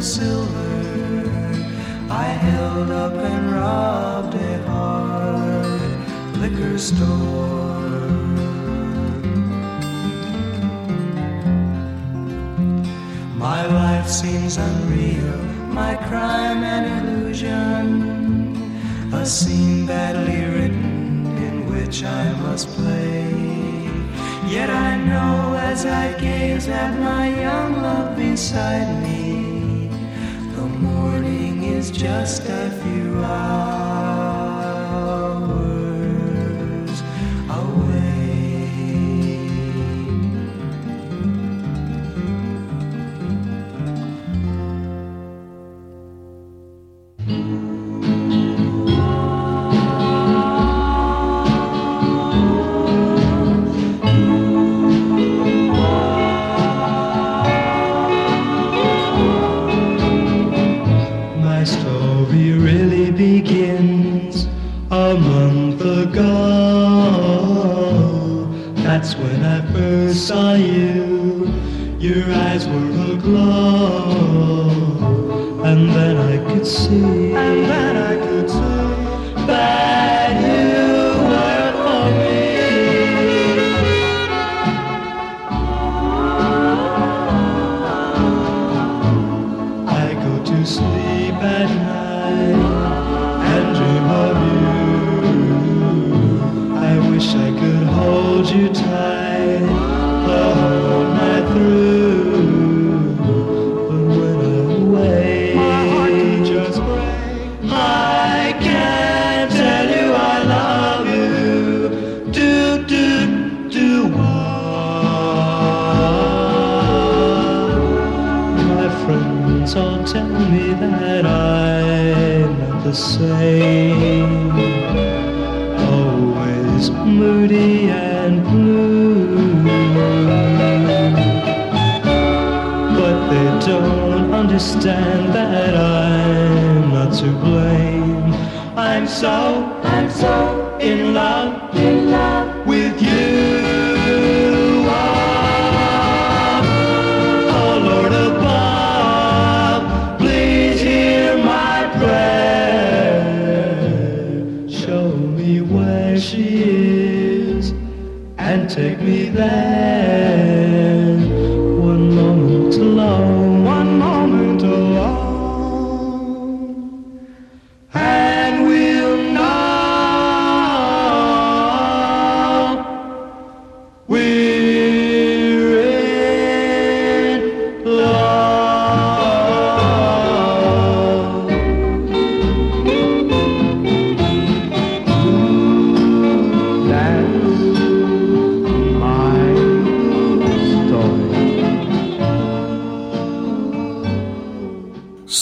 silver, I held up and robbed a heart liquor store. My life seems unreal, my crime an illusion, a scene badly written in which I must play. Yet I know as I gaze at my young love beside me, just a few hours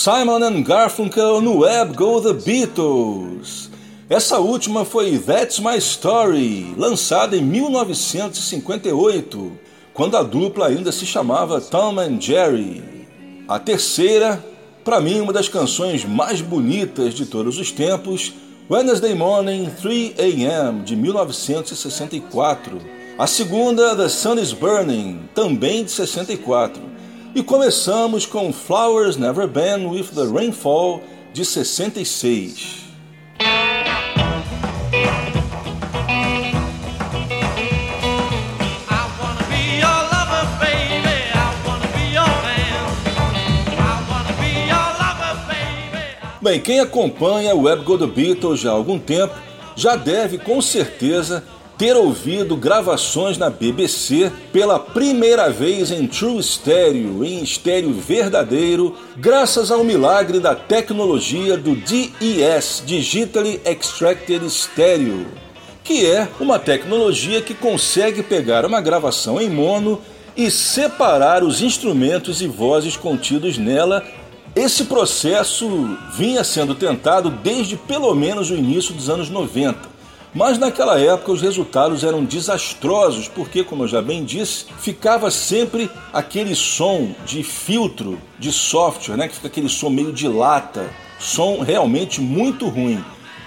Simon and Garfunkel no Web Go The Beatles. Essa última foi That's My Story, lançada em 1958, quando a dupla ainda se chamava Tom and Jerry. A terceira, para mim, uma das canções mais bonitas de todos os tempos, Wednesday Morning 3 AM, de 1964. A segunda, The Sun is Burning, também de 64. E começamos com Flowers Never Been with the Rainfall, de 66. I wanna be your lover, baby. I wanna be your man. I wanna be your lover, baby. Bem, quem acompanha o Web Go The Beatles já há algum tempo já deve com certeza ter ouvido gravações na BBC pela primeira vez em True Stereo, em estéreo verdadeiro, graças ao milagre da tecnologia do DES Digitally Extracted Stereo, que é uma tecnologia que consegue pegar uma gravação em mono e separar os instrumentos e vozes contidos nela. Esse processo vinha sendo tentado desde pelo menos o início dos anos 90. Mas naquela época os resultados eram desastrosos, porque, como eu já bem disse, ficava sempre aquele som de filtro de software, né? que fica aquele som meio de lata, som realmente muito ruim.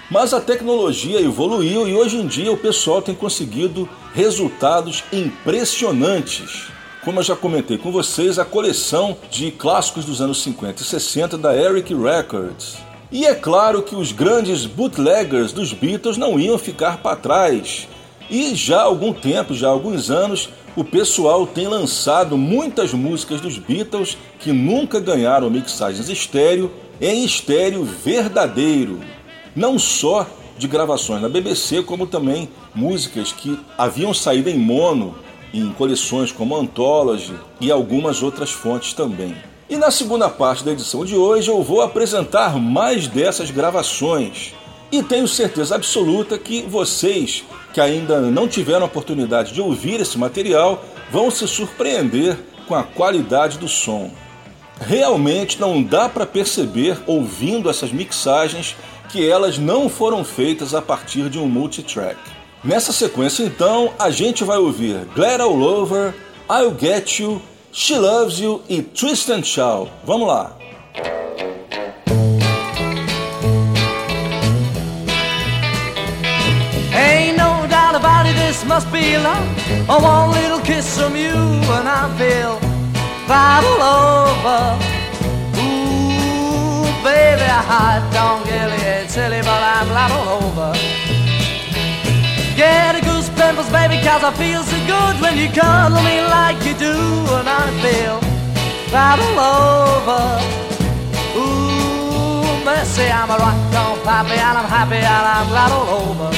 Mas a tecnologia evoluiu e hoje em dia o pessoal tem conseguido resultados impressionantes. Como eu já comentei com vocês, a coleção de clássicos dos anos 50 e 60 da Eric Records. E é claro que os grandes bootleggers dos Beatles não iam ficar para trás. E já há algum tempo, já há alguns anos, o pessoal tem lançado muitas músicas dos Beatles que nunca ganharam mixagens estéreo em estéreo verdadeiro. Não só de gravações na BBC, como também músicas que haviam saído em mono em coleções como Anthology e algumas outras fontes também. E na segunda parte da edição de hoje eu vou apresentar mais dessas gravações. E tenho certeza absoluta que vocês que ainda não tiveram a oportunidade de ouvir esse material vão se surpreender com a qualidade do som. Realmente não dá para perceber ouvindo essas mixagens que elas não foram feitas a partir de um multitrack. Nessa sequência então, a gente vai ouvir Glad All Over, I'll Get You, She Loves You e Twist and Shout. Vamos lá. Ain't no doubt about it, this must be love. A one little kiss from you, and I feel right over. Ooh, baby, I don't get it silly, but I'm right over. Get a goose pimples, baby, cause I feel so good when you cuddle me like you do, and I feel right all over. Ooh, mercy, I'm a rock on pappy, and I'm happy, and I'm right all over.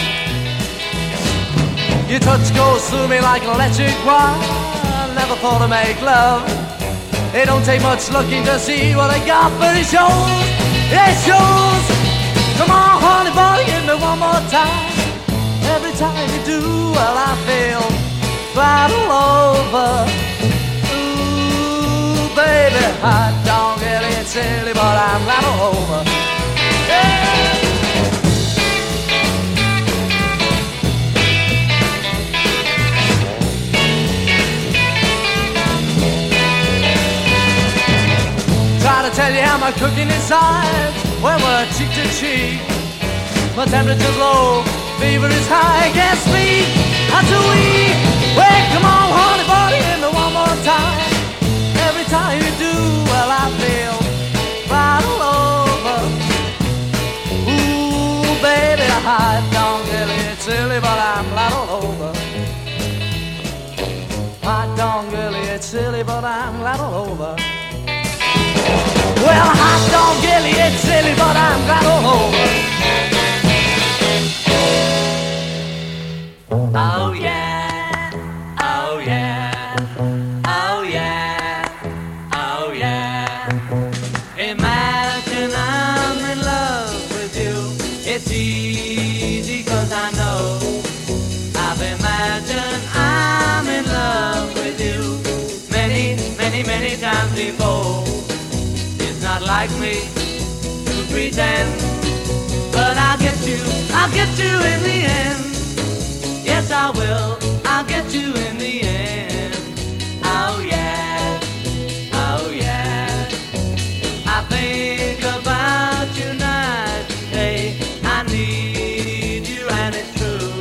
Your touch goes through me like an electric wire. Never thought to make love. It don't take much looking to see what I got, but it shows. It shows. Come on, honey, boy, give me one more time. Time you do, well, I feel right all over. Ooh, baby, I don't get it silly, but I'm all over. Yeah. Try to tell you how my cooking inside when we're cheek to cheek. My temperature's low, fever is high, can't sleep. I'm too weak. Wait, come on, honey, buddy, hit me one more time. Every time you do, well, I feel right all over. Ooh, baby, I don't get it silly, but I'm right all over. I don't really get silly, but I'm right all over. Well, hot dog gilly, it's silly, but I'm glad all over. Oh, oh yeah, oh yeah, oh yeah, oh yeah. Imagine I'm in love with you. It's easy cause I know. I've imagined I'm in love with you many, many, many times before. It's not like me to pretend, but I'll get you, I'll get you in the end. Yes, I will, I'll get you in the end. Oh yeah, oh yeah. I think about you night and day. I need you and it's true.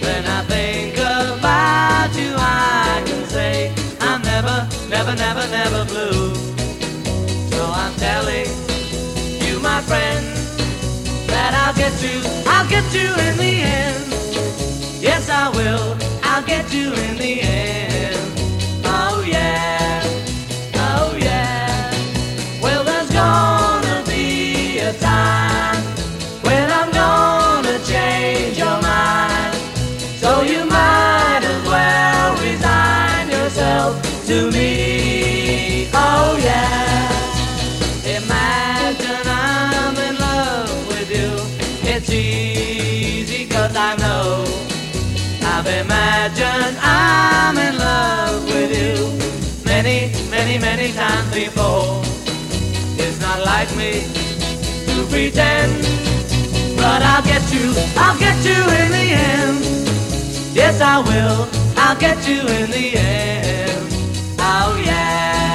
When I think about you, I can say I'm never, never, never, never blue. So I'm telling you, my friend, that I'll get you, I'll get you in the end. Yes, I will, I'll get you in the end. Before. It's not like me to pretend, but I'll get you, I'll get you in the end. Yes, I will, I'll get you in the end. Oh yeah,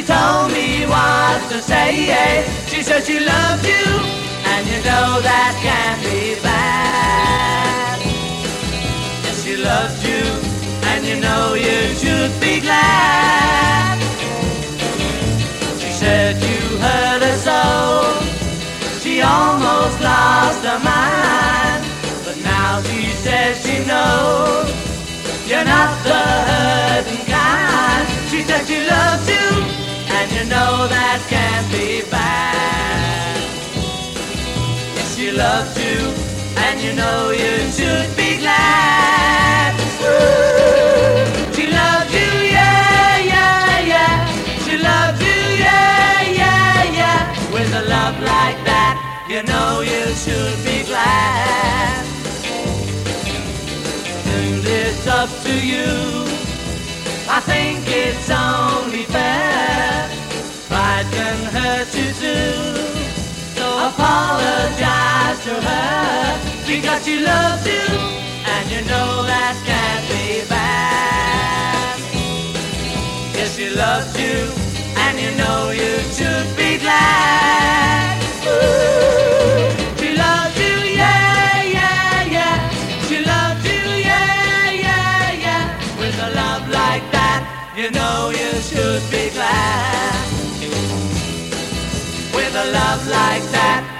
she told me what to say. Eh? She said she loved you, and you know that can't be bad. Yes, she loved you, and you know you should be glad. She said you hurt her so. She almost lost her mind. But now she says she knows you're not the hurting kind. She said she loves you, and you know that can't be bad. Yes, she loves you, and you know you should be glad. Ooh, she loves you, yeah, yeah, yeah. She loves you, yeah, yeah, yeah. With a love like that, you know you should be glad. And it's up to you. I think it's only to her because she loves you, and you know that can't be bad. Yes, she loves you, and you know you should be glad. Ooh, she loves you, yeah, yeah, yeah. She loves you, yeah, yeah, yeah. With a love like that, you know you should be glad. With a love like that,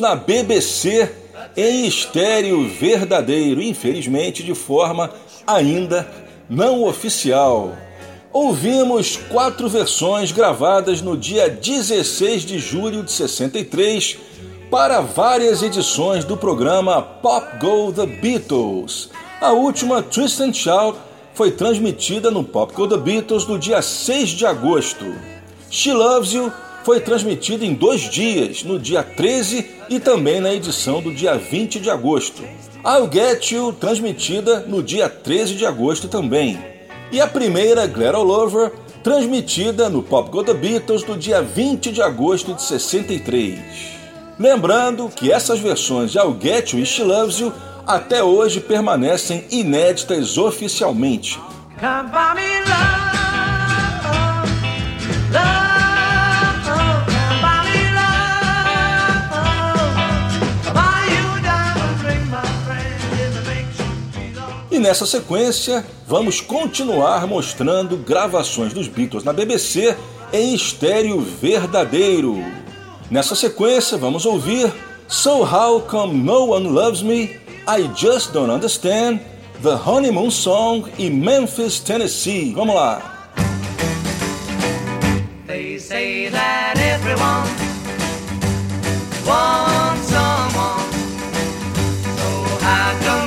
Na BBC em estéreo verdadeiro, infelizmente de forma ainda não oficial. Ouvimos quatro versões gravadas no dia 16 de julho de 63 para várias edições do programa Pop Go The Beatles. A última, Twist and Shout, foi transmitida no Pop Go The Beatles no dia 6 de agosto. She Loves You foi transmitida em dois dias, no dia 13 e também na edição do dia 20 de agosto. I'll Get You, transmitida no dia 13 de agosto também. E a primeira, Glad All Over, transmitida no Pop Go The Beatles no dia 20 de agosto de 63. Lembrando que essas versões de I'll Get You e She Loves You até hoje permanecem inéditas oficialmente. Come buy me love, nessa sequência, vamos continuar mostrando gravações dos Beatles na BBC em estéreo verdadeiro. Nessa sequência, vamos ouvir So How Come No One Loves Me, I Just Don't Understand, The Honeymoon Song e Memphis, Tennessee. Vamos lá! They say that everyone wants someone, so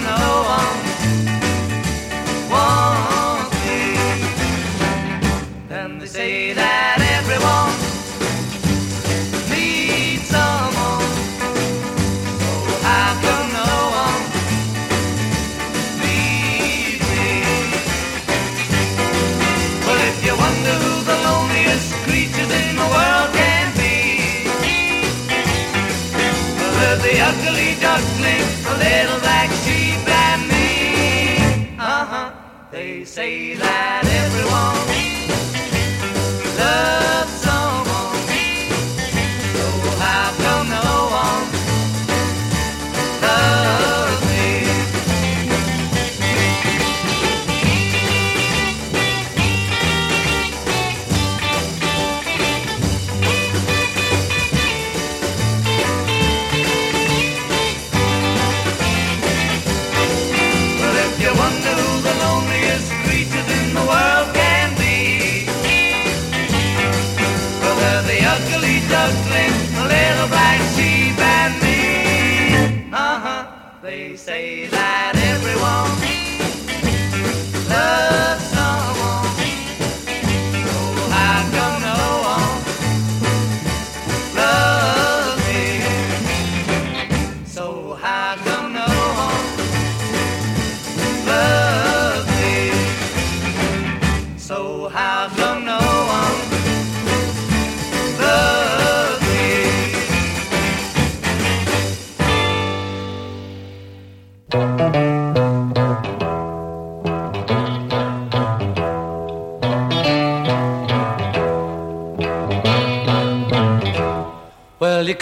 ugly duckling, the little black sheep, and me. Uh huh. They say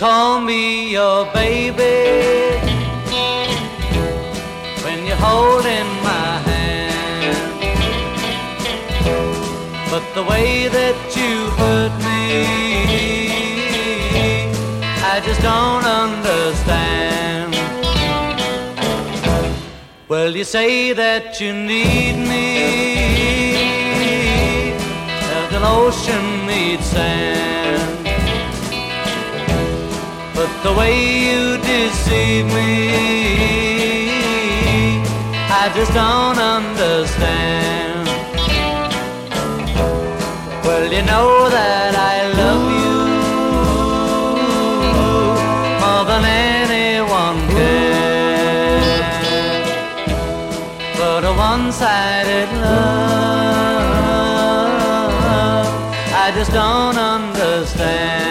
call me your baby when you're holding my hand. But the way that you hurt me, I just don't understand. Well, you say that you need me as an ocean needs sand. The way you deceive me, I just don't understand. Well, you know that I love you more than anyone can. But a one-sided love, I just don't understand.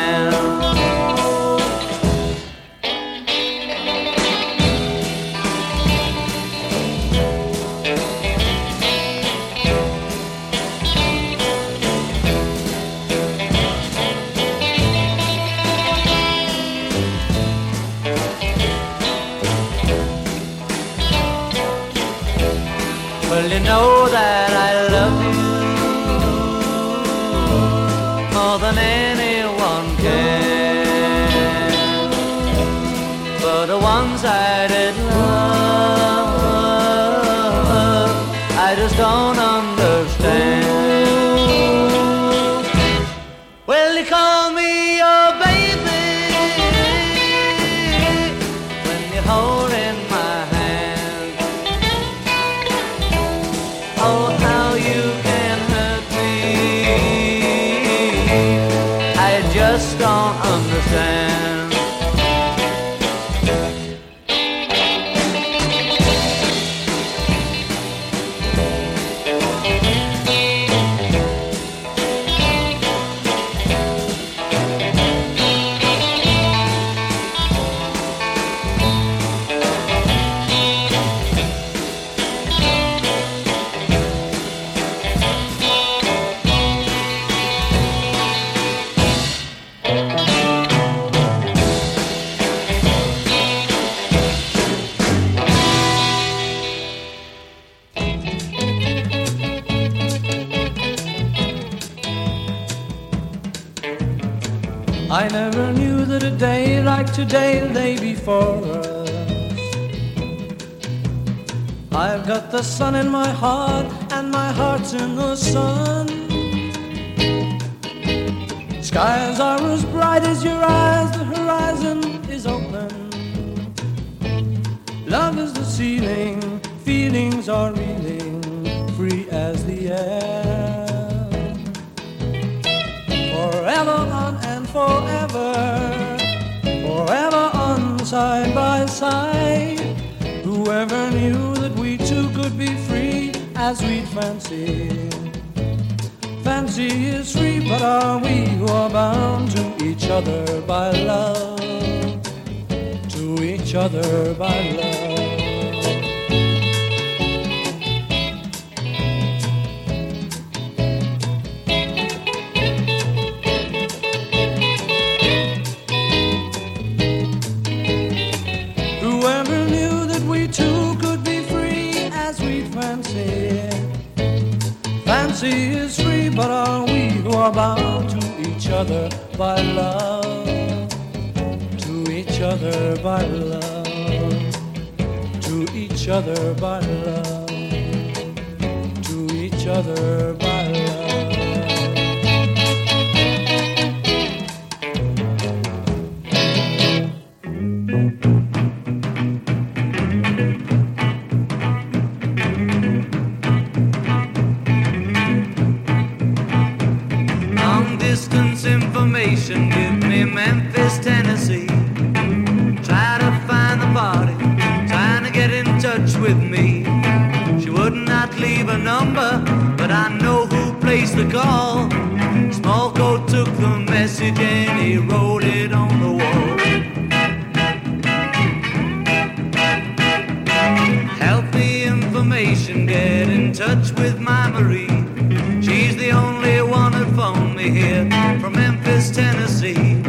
calling me here from Memphis, Tennessee.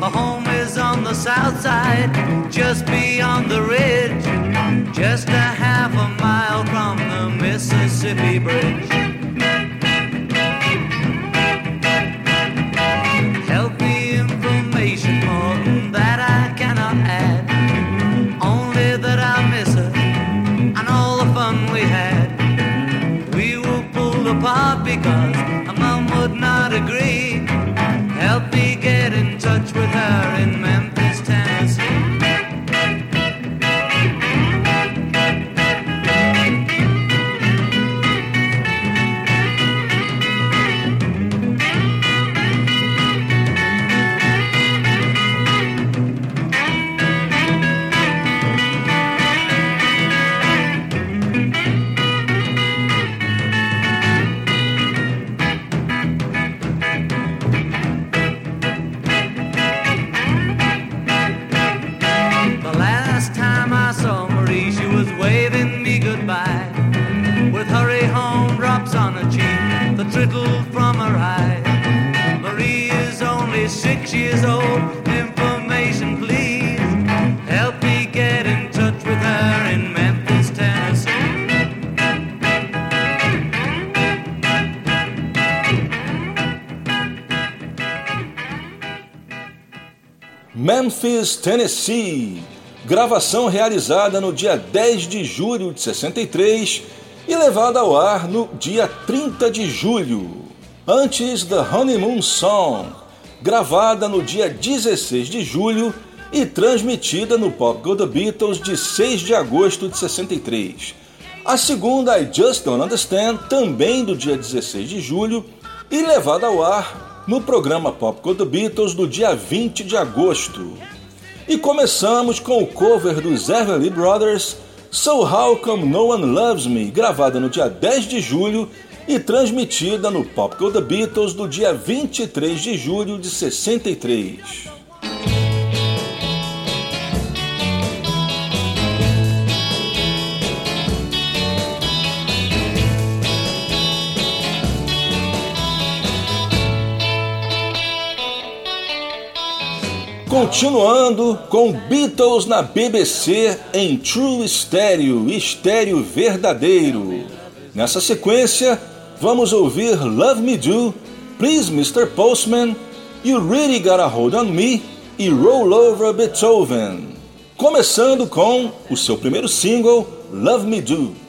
Her home is on the south side, just beyond the ridge, just a half a mile from the Mississippi Bridge. Tennessee. Gravação realizada no dia 10 de julho de 63 e levada ao ar no dia 30 de julho. Antes The Honeymoon Song, gravada no dia 16 de julho e transmitida no Pop Go The Beatles de 6 de agosto de 63. A segunda, I Just Don't Understand, também do dia 16 de julho, e levada ao ar no programa Pop Go The Beatles do dia 20 de agosto. E começamos com o cover dos Everly Brothers, So How Come No One Loves Me, gravada no dia 10 de julho e transmitida no Pop Go The Beatles do dia 23 de julho de 63. Continuando com Beatles na BBC em True Stereo, estéreo verdadeiro. Nessa sequência, vamos ouvir Love Me Do, Please Mr. Postman, You Really Got a Hold on Me e Roll Over Beethoven. Começando com o seu primeiro single, Love Me Do.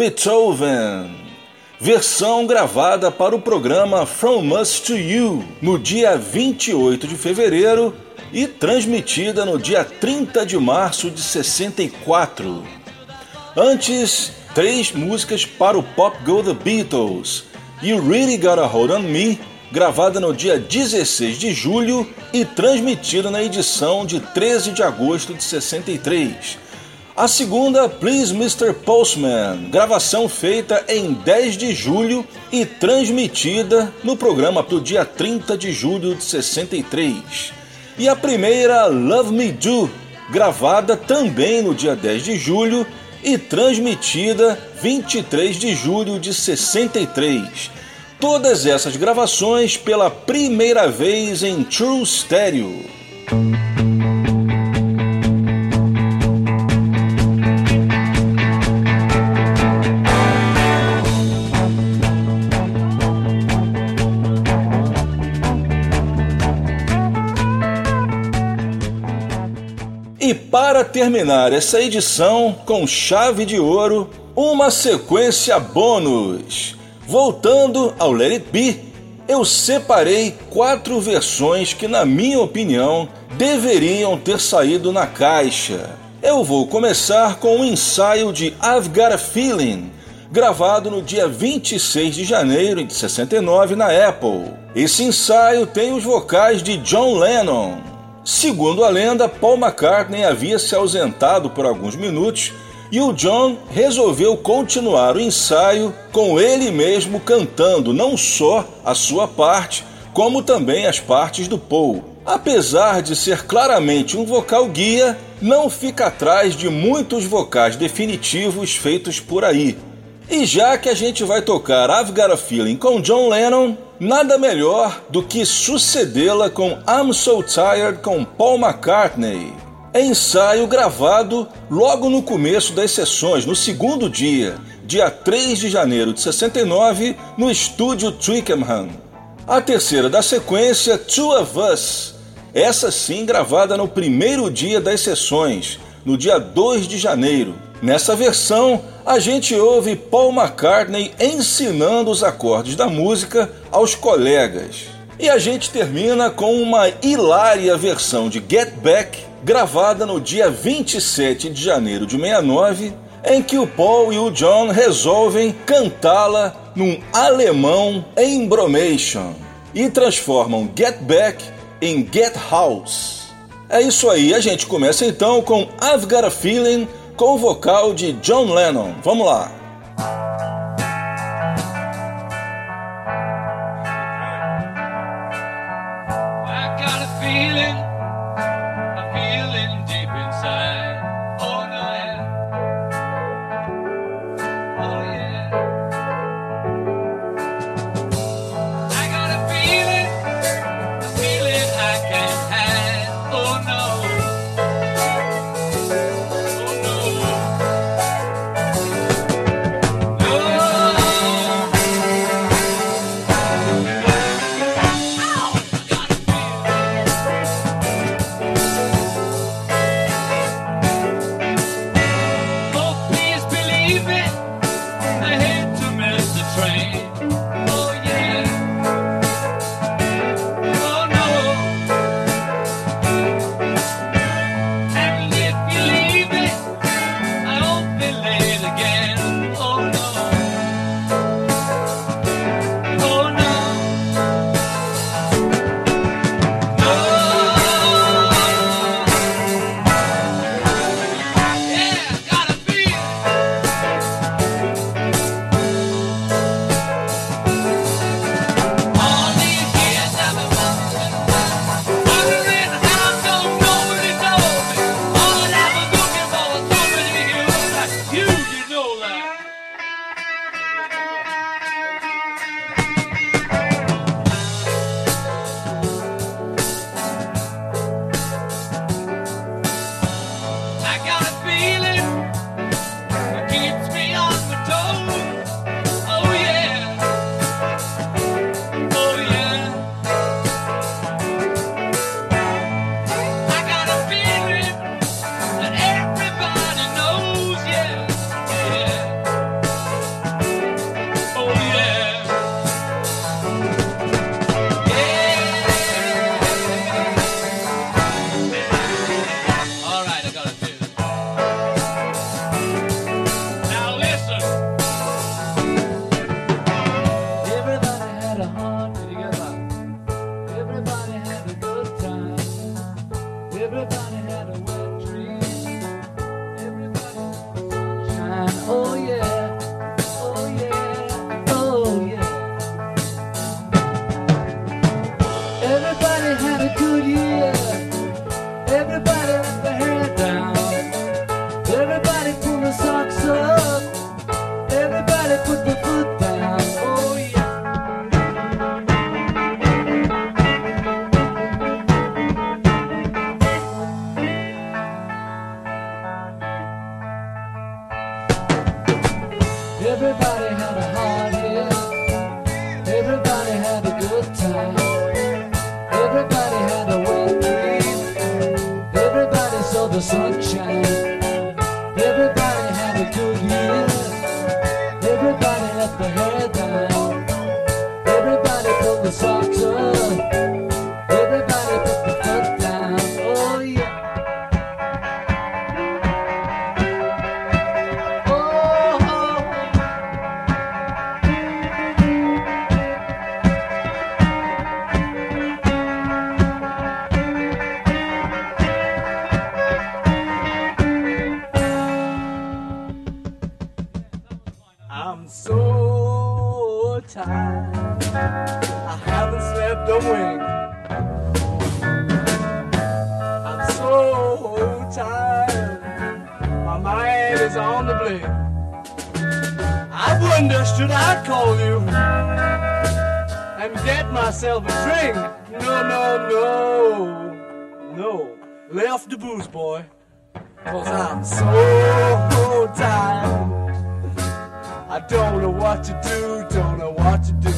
Beethoven, versão gravada para o programa From Us to You no dia 28 de fevereiro e transmitida no dia 30 de março de 64. Antes, três músicas para o Pop Go The Beatles e Really Got a Hold on Me, gravada no dia 16 de julho e transmitida na edição de 13 de agosto de 63. A segunda, Please Mr. Postman, gravação feita em 10 de julho e transmitida no programa para o dia 30 de julho de 63. E a primeira, Love Me Do, gravada também no dia 10 de julho e transmitida 23 de julho de 63. Todas essas gravações pela primeira vez em True Stereo. Para terminar essa edição com chave de ouro, uma sequência bônus. Voltando ao Let It Be, eu separei quatro versões que, na minha opinião, deveriam ter saído na caixa. Eu vou começar com o um ensaio de I've Got a Feeling, gravado no dia 26 de janeiro de 69 na Apple. Esse ensaio tem os vocais de John Lennon. Segundo a lenda, Paul McCartney havia se ausentado por alguns minutos e o John resolveu continuar o ensaio com ele mesmo cantando não só a sua parte, como também as partes do Paul. Apesar de ser claramente um vocal guia, não fica atrás de muitos vocais definitivos feitos por aí. E já que a gente vai tocar I've Got a Feeling com John Lennon, nada melhor do que sucedê-la com I'm So Tired com Paul McCartney. Ensaio gravado logo no começo das sessões, no segundo dia, dia 3 de janeiro de 69, no estúdio Twickenham. A terceira da sequência, Two of Us, essa sim gravada no primeiro dia das sessões, no dia 2 de janeiro. Nessa versão, a gente ouve Paul McCartney ensinando os acordes da música aos colegas. E a gente termina com uma hilária versão de Get Back, gravada no dia 27 de janeiro de 69, em que o Paul e o John resolvem cantá-la num alemão embromation e transformam Get Back em Get House. É isso aí, a gente começa então com I've Got a Feeling vocal de John Lennon. Vamos lá. I'm so tired. I don't know what to do, don't know what to do.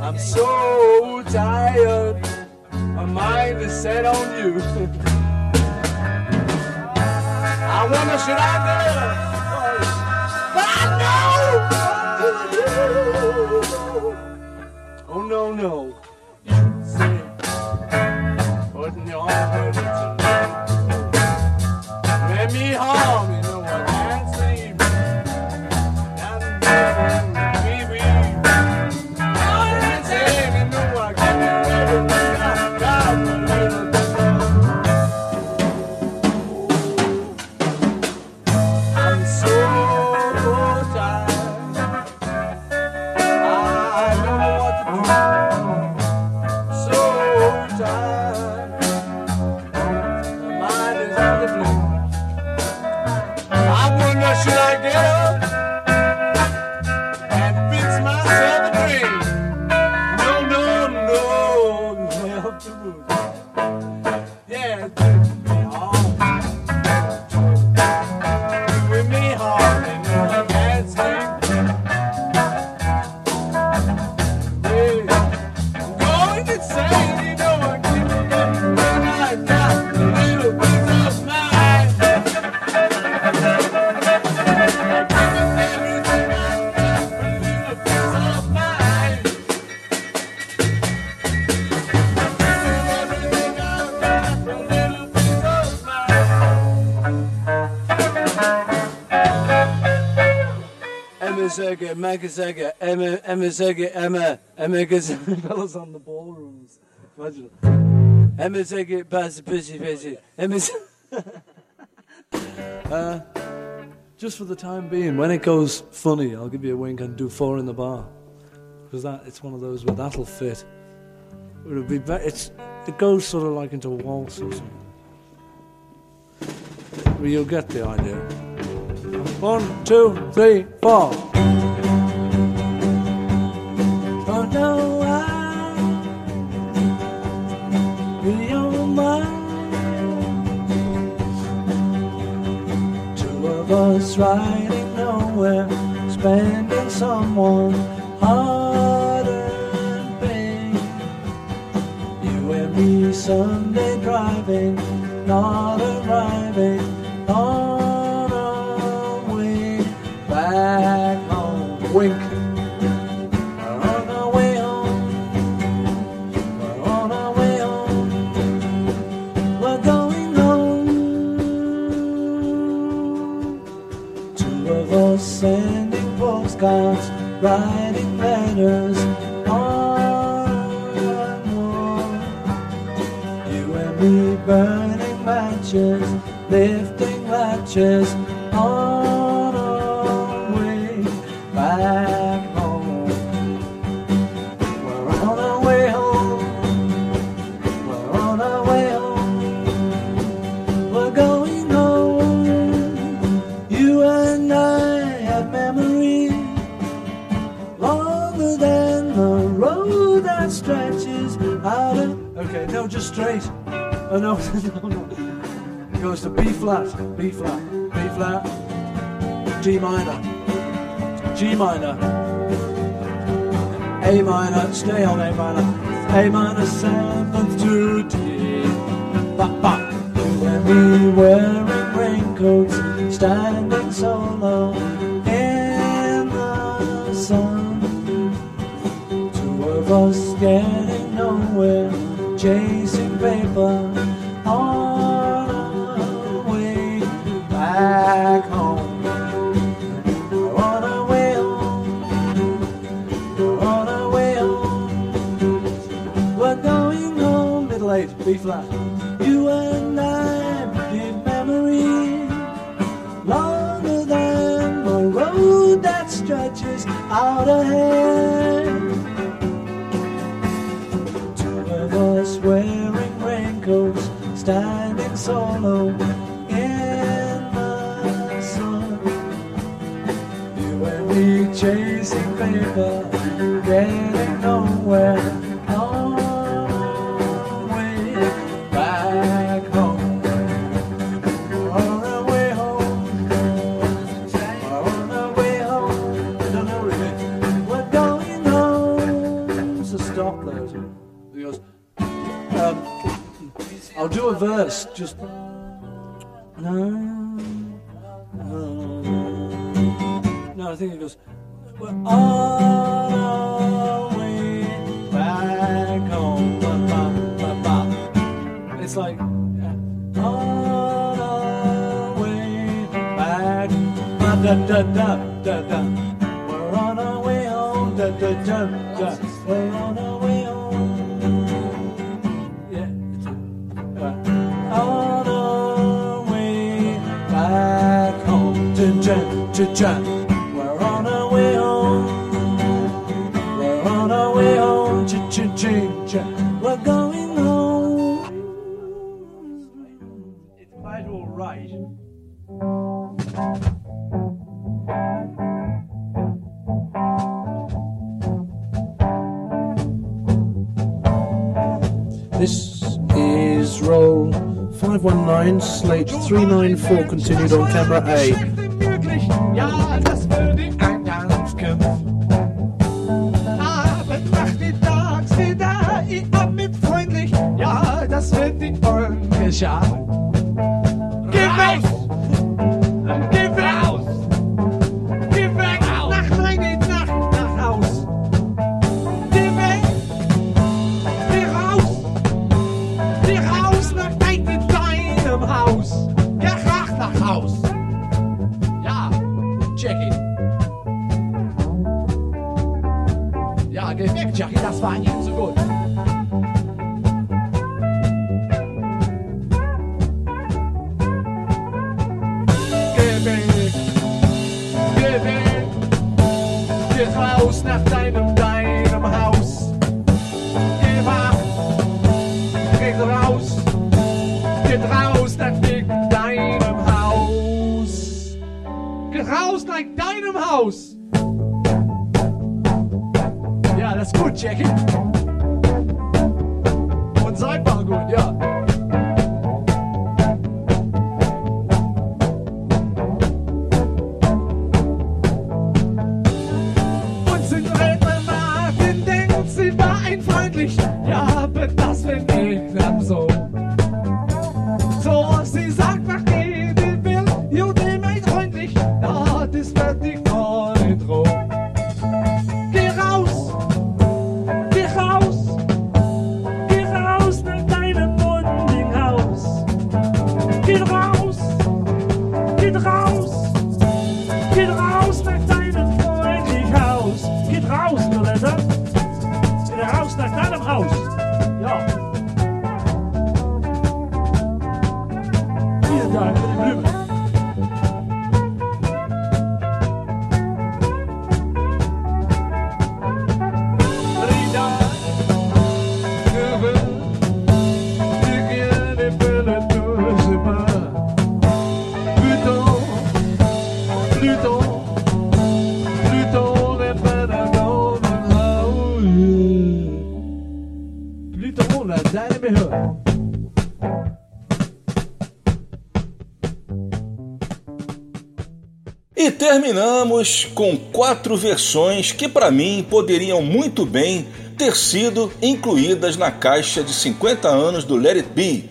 I'm so tired, my mind is set on you. I wonder should I go? Zega, Emma, Emma Zega, Emma, Zega, fellas on the ballrooms. Imagine. Emma Zega, Baz, Busy, Busy, Emma Z- Uh, just for the time being, when it goes funny, I'll give you a wink and do four in the bar. Because that it's one of those where that'll fit. It'll be be- it's it goes sort of like into a waltz or something. Well, you'll get the idea. One, two, three, four. Oh no, I be on mine. Two of us riding nowhere, spending someone hard and pain. You and me Sunday driving, not arriving on our way back home. Wink. Postcards, writing letters on. You and me burning matches, lifting latches on no, just straight. Oh no, no, no. It goes to B flat, B flat, B flat, G minor, G minor, A minor, stay on A minor, A minor seventh to D. Ba ba. You and me wearing raincoats, standing solo in the sun. Two of us getting paper. Yeah. 394, continued on camera A. com quatro versões que para mim poderiam muito bem ter sido incluídas na caixa de 50 anos do Let It Be.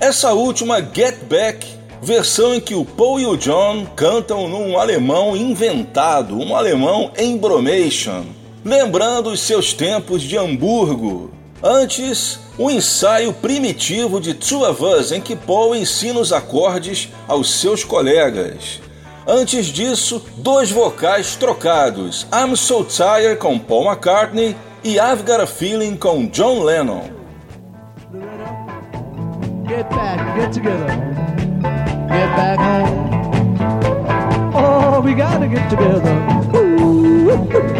Essa última, Get Back, versão em que o Paul e o John cantam num alemão inventado, um alemão embromation, lembrando os seus tempos de Hamburgo. Antes, o um ensaio primitivo de Two of Us, em que Paul ensina os acordes aos seus colegas. Antes disso, dois vocais trocados: I'm So Tired com Paul McCartney e I've Got a Feeling com John Lennon. Get back, get together, get back home. Oh, we gotta get together. Ooh.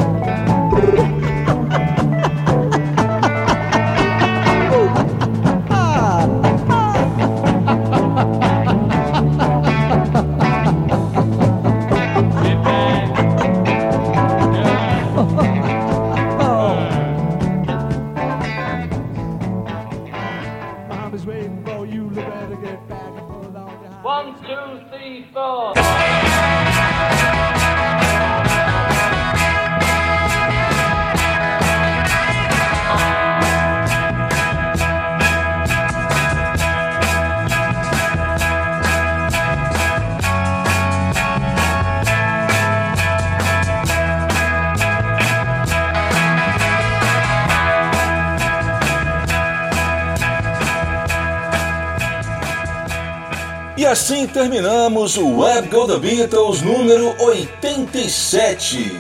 E assim terminamos o Web Go The Beatles número 87.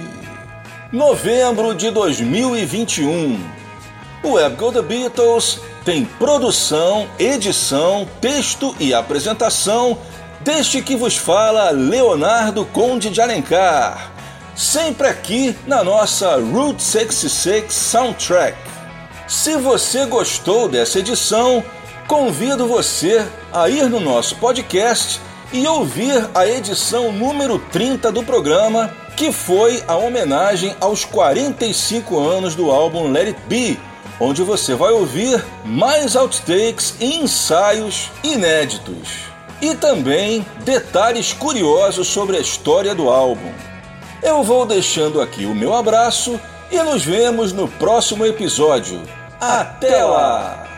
Novembro de 2021. O Web Go The Beatles tem produção, edição, texto e apresentação deste que vos fala Leonardo Conde de Alencar. Sempre aqui na nossa Route 66 Soundtrack. Se você gostou dessa edição, convido você a ir no nosso podcast e ouvir a edição número 30 do programa, que foi a homenagem aos 45 anos do álbum Let It Be, onde você vai ouvir mais outtakes e ensaios inéditos. E também detalhes curiosos sobre a história do álbum. Eu vou deixando aqui o meu abraço e nos vemos no próximo episódio. Até lá!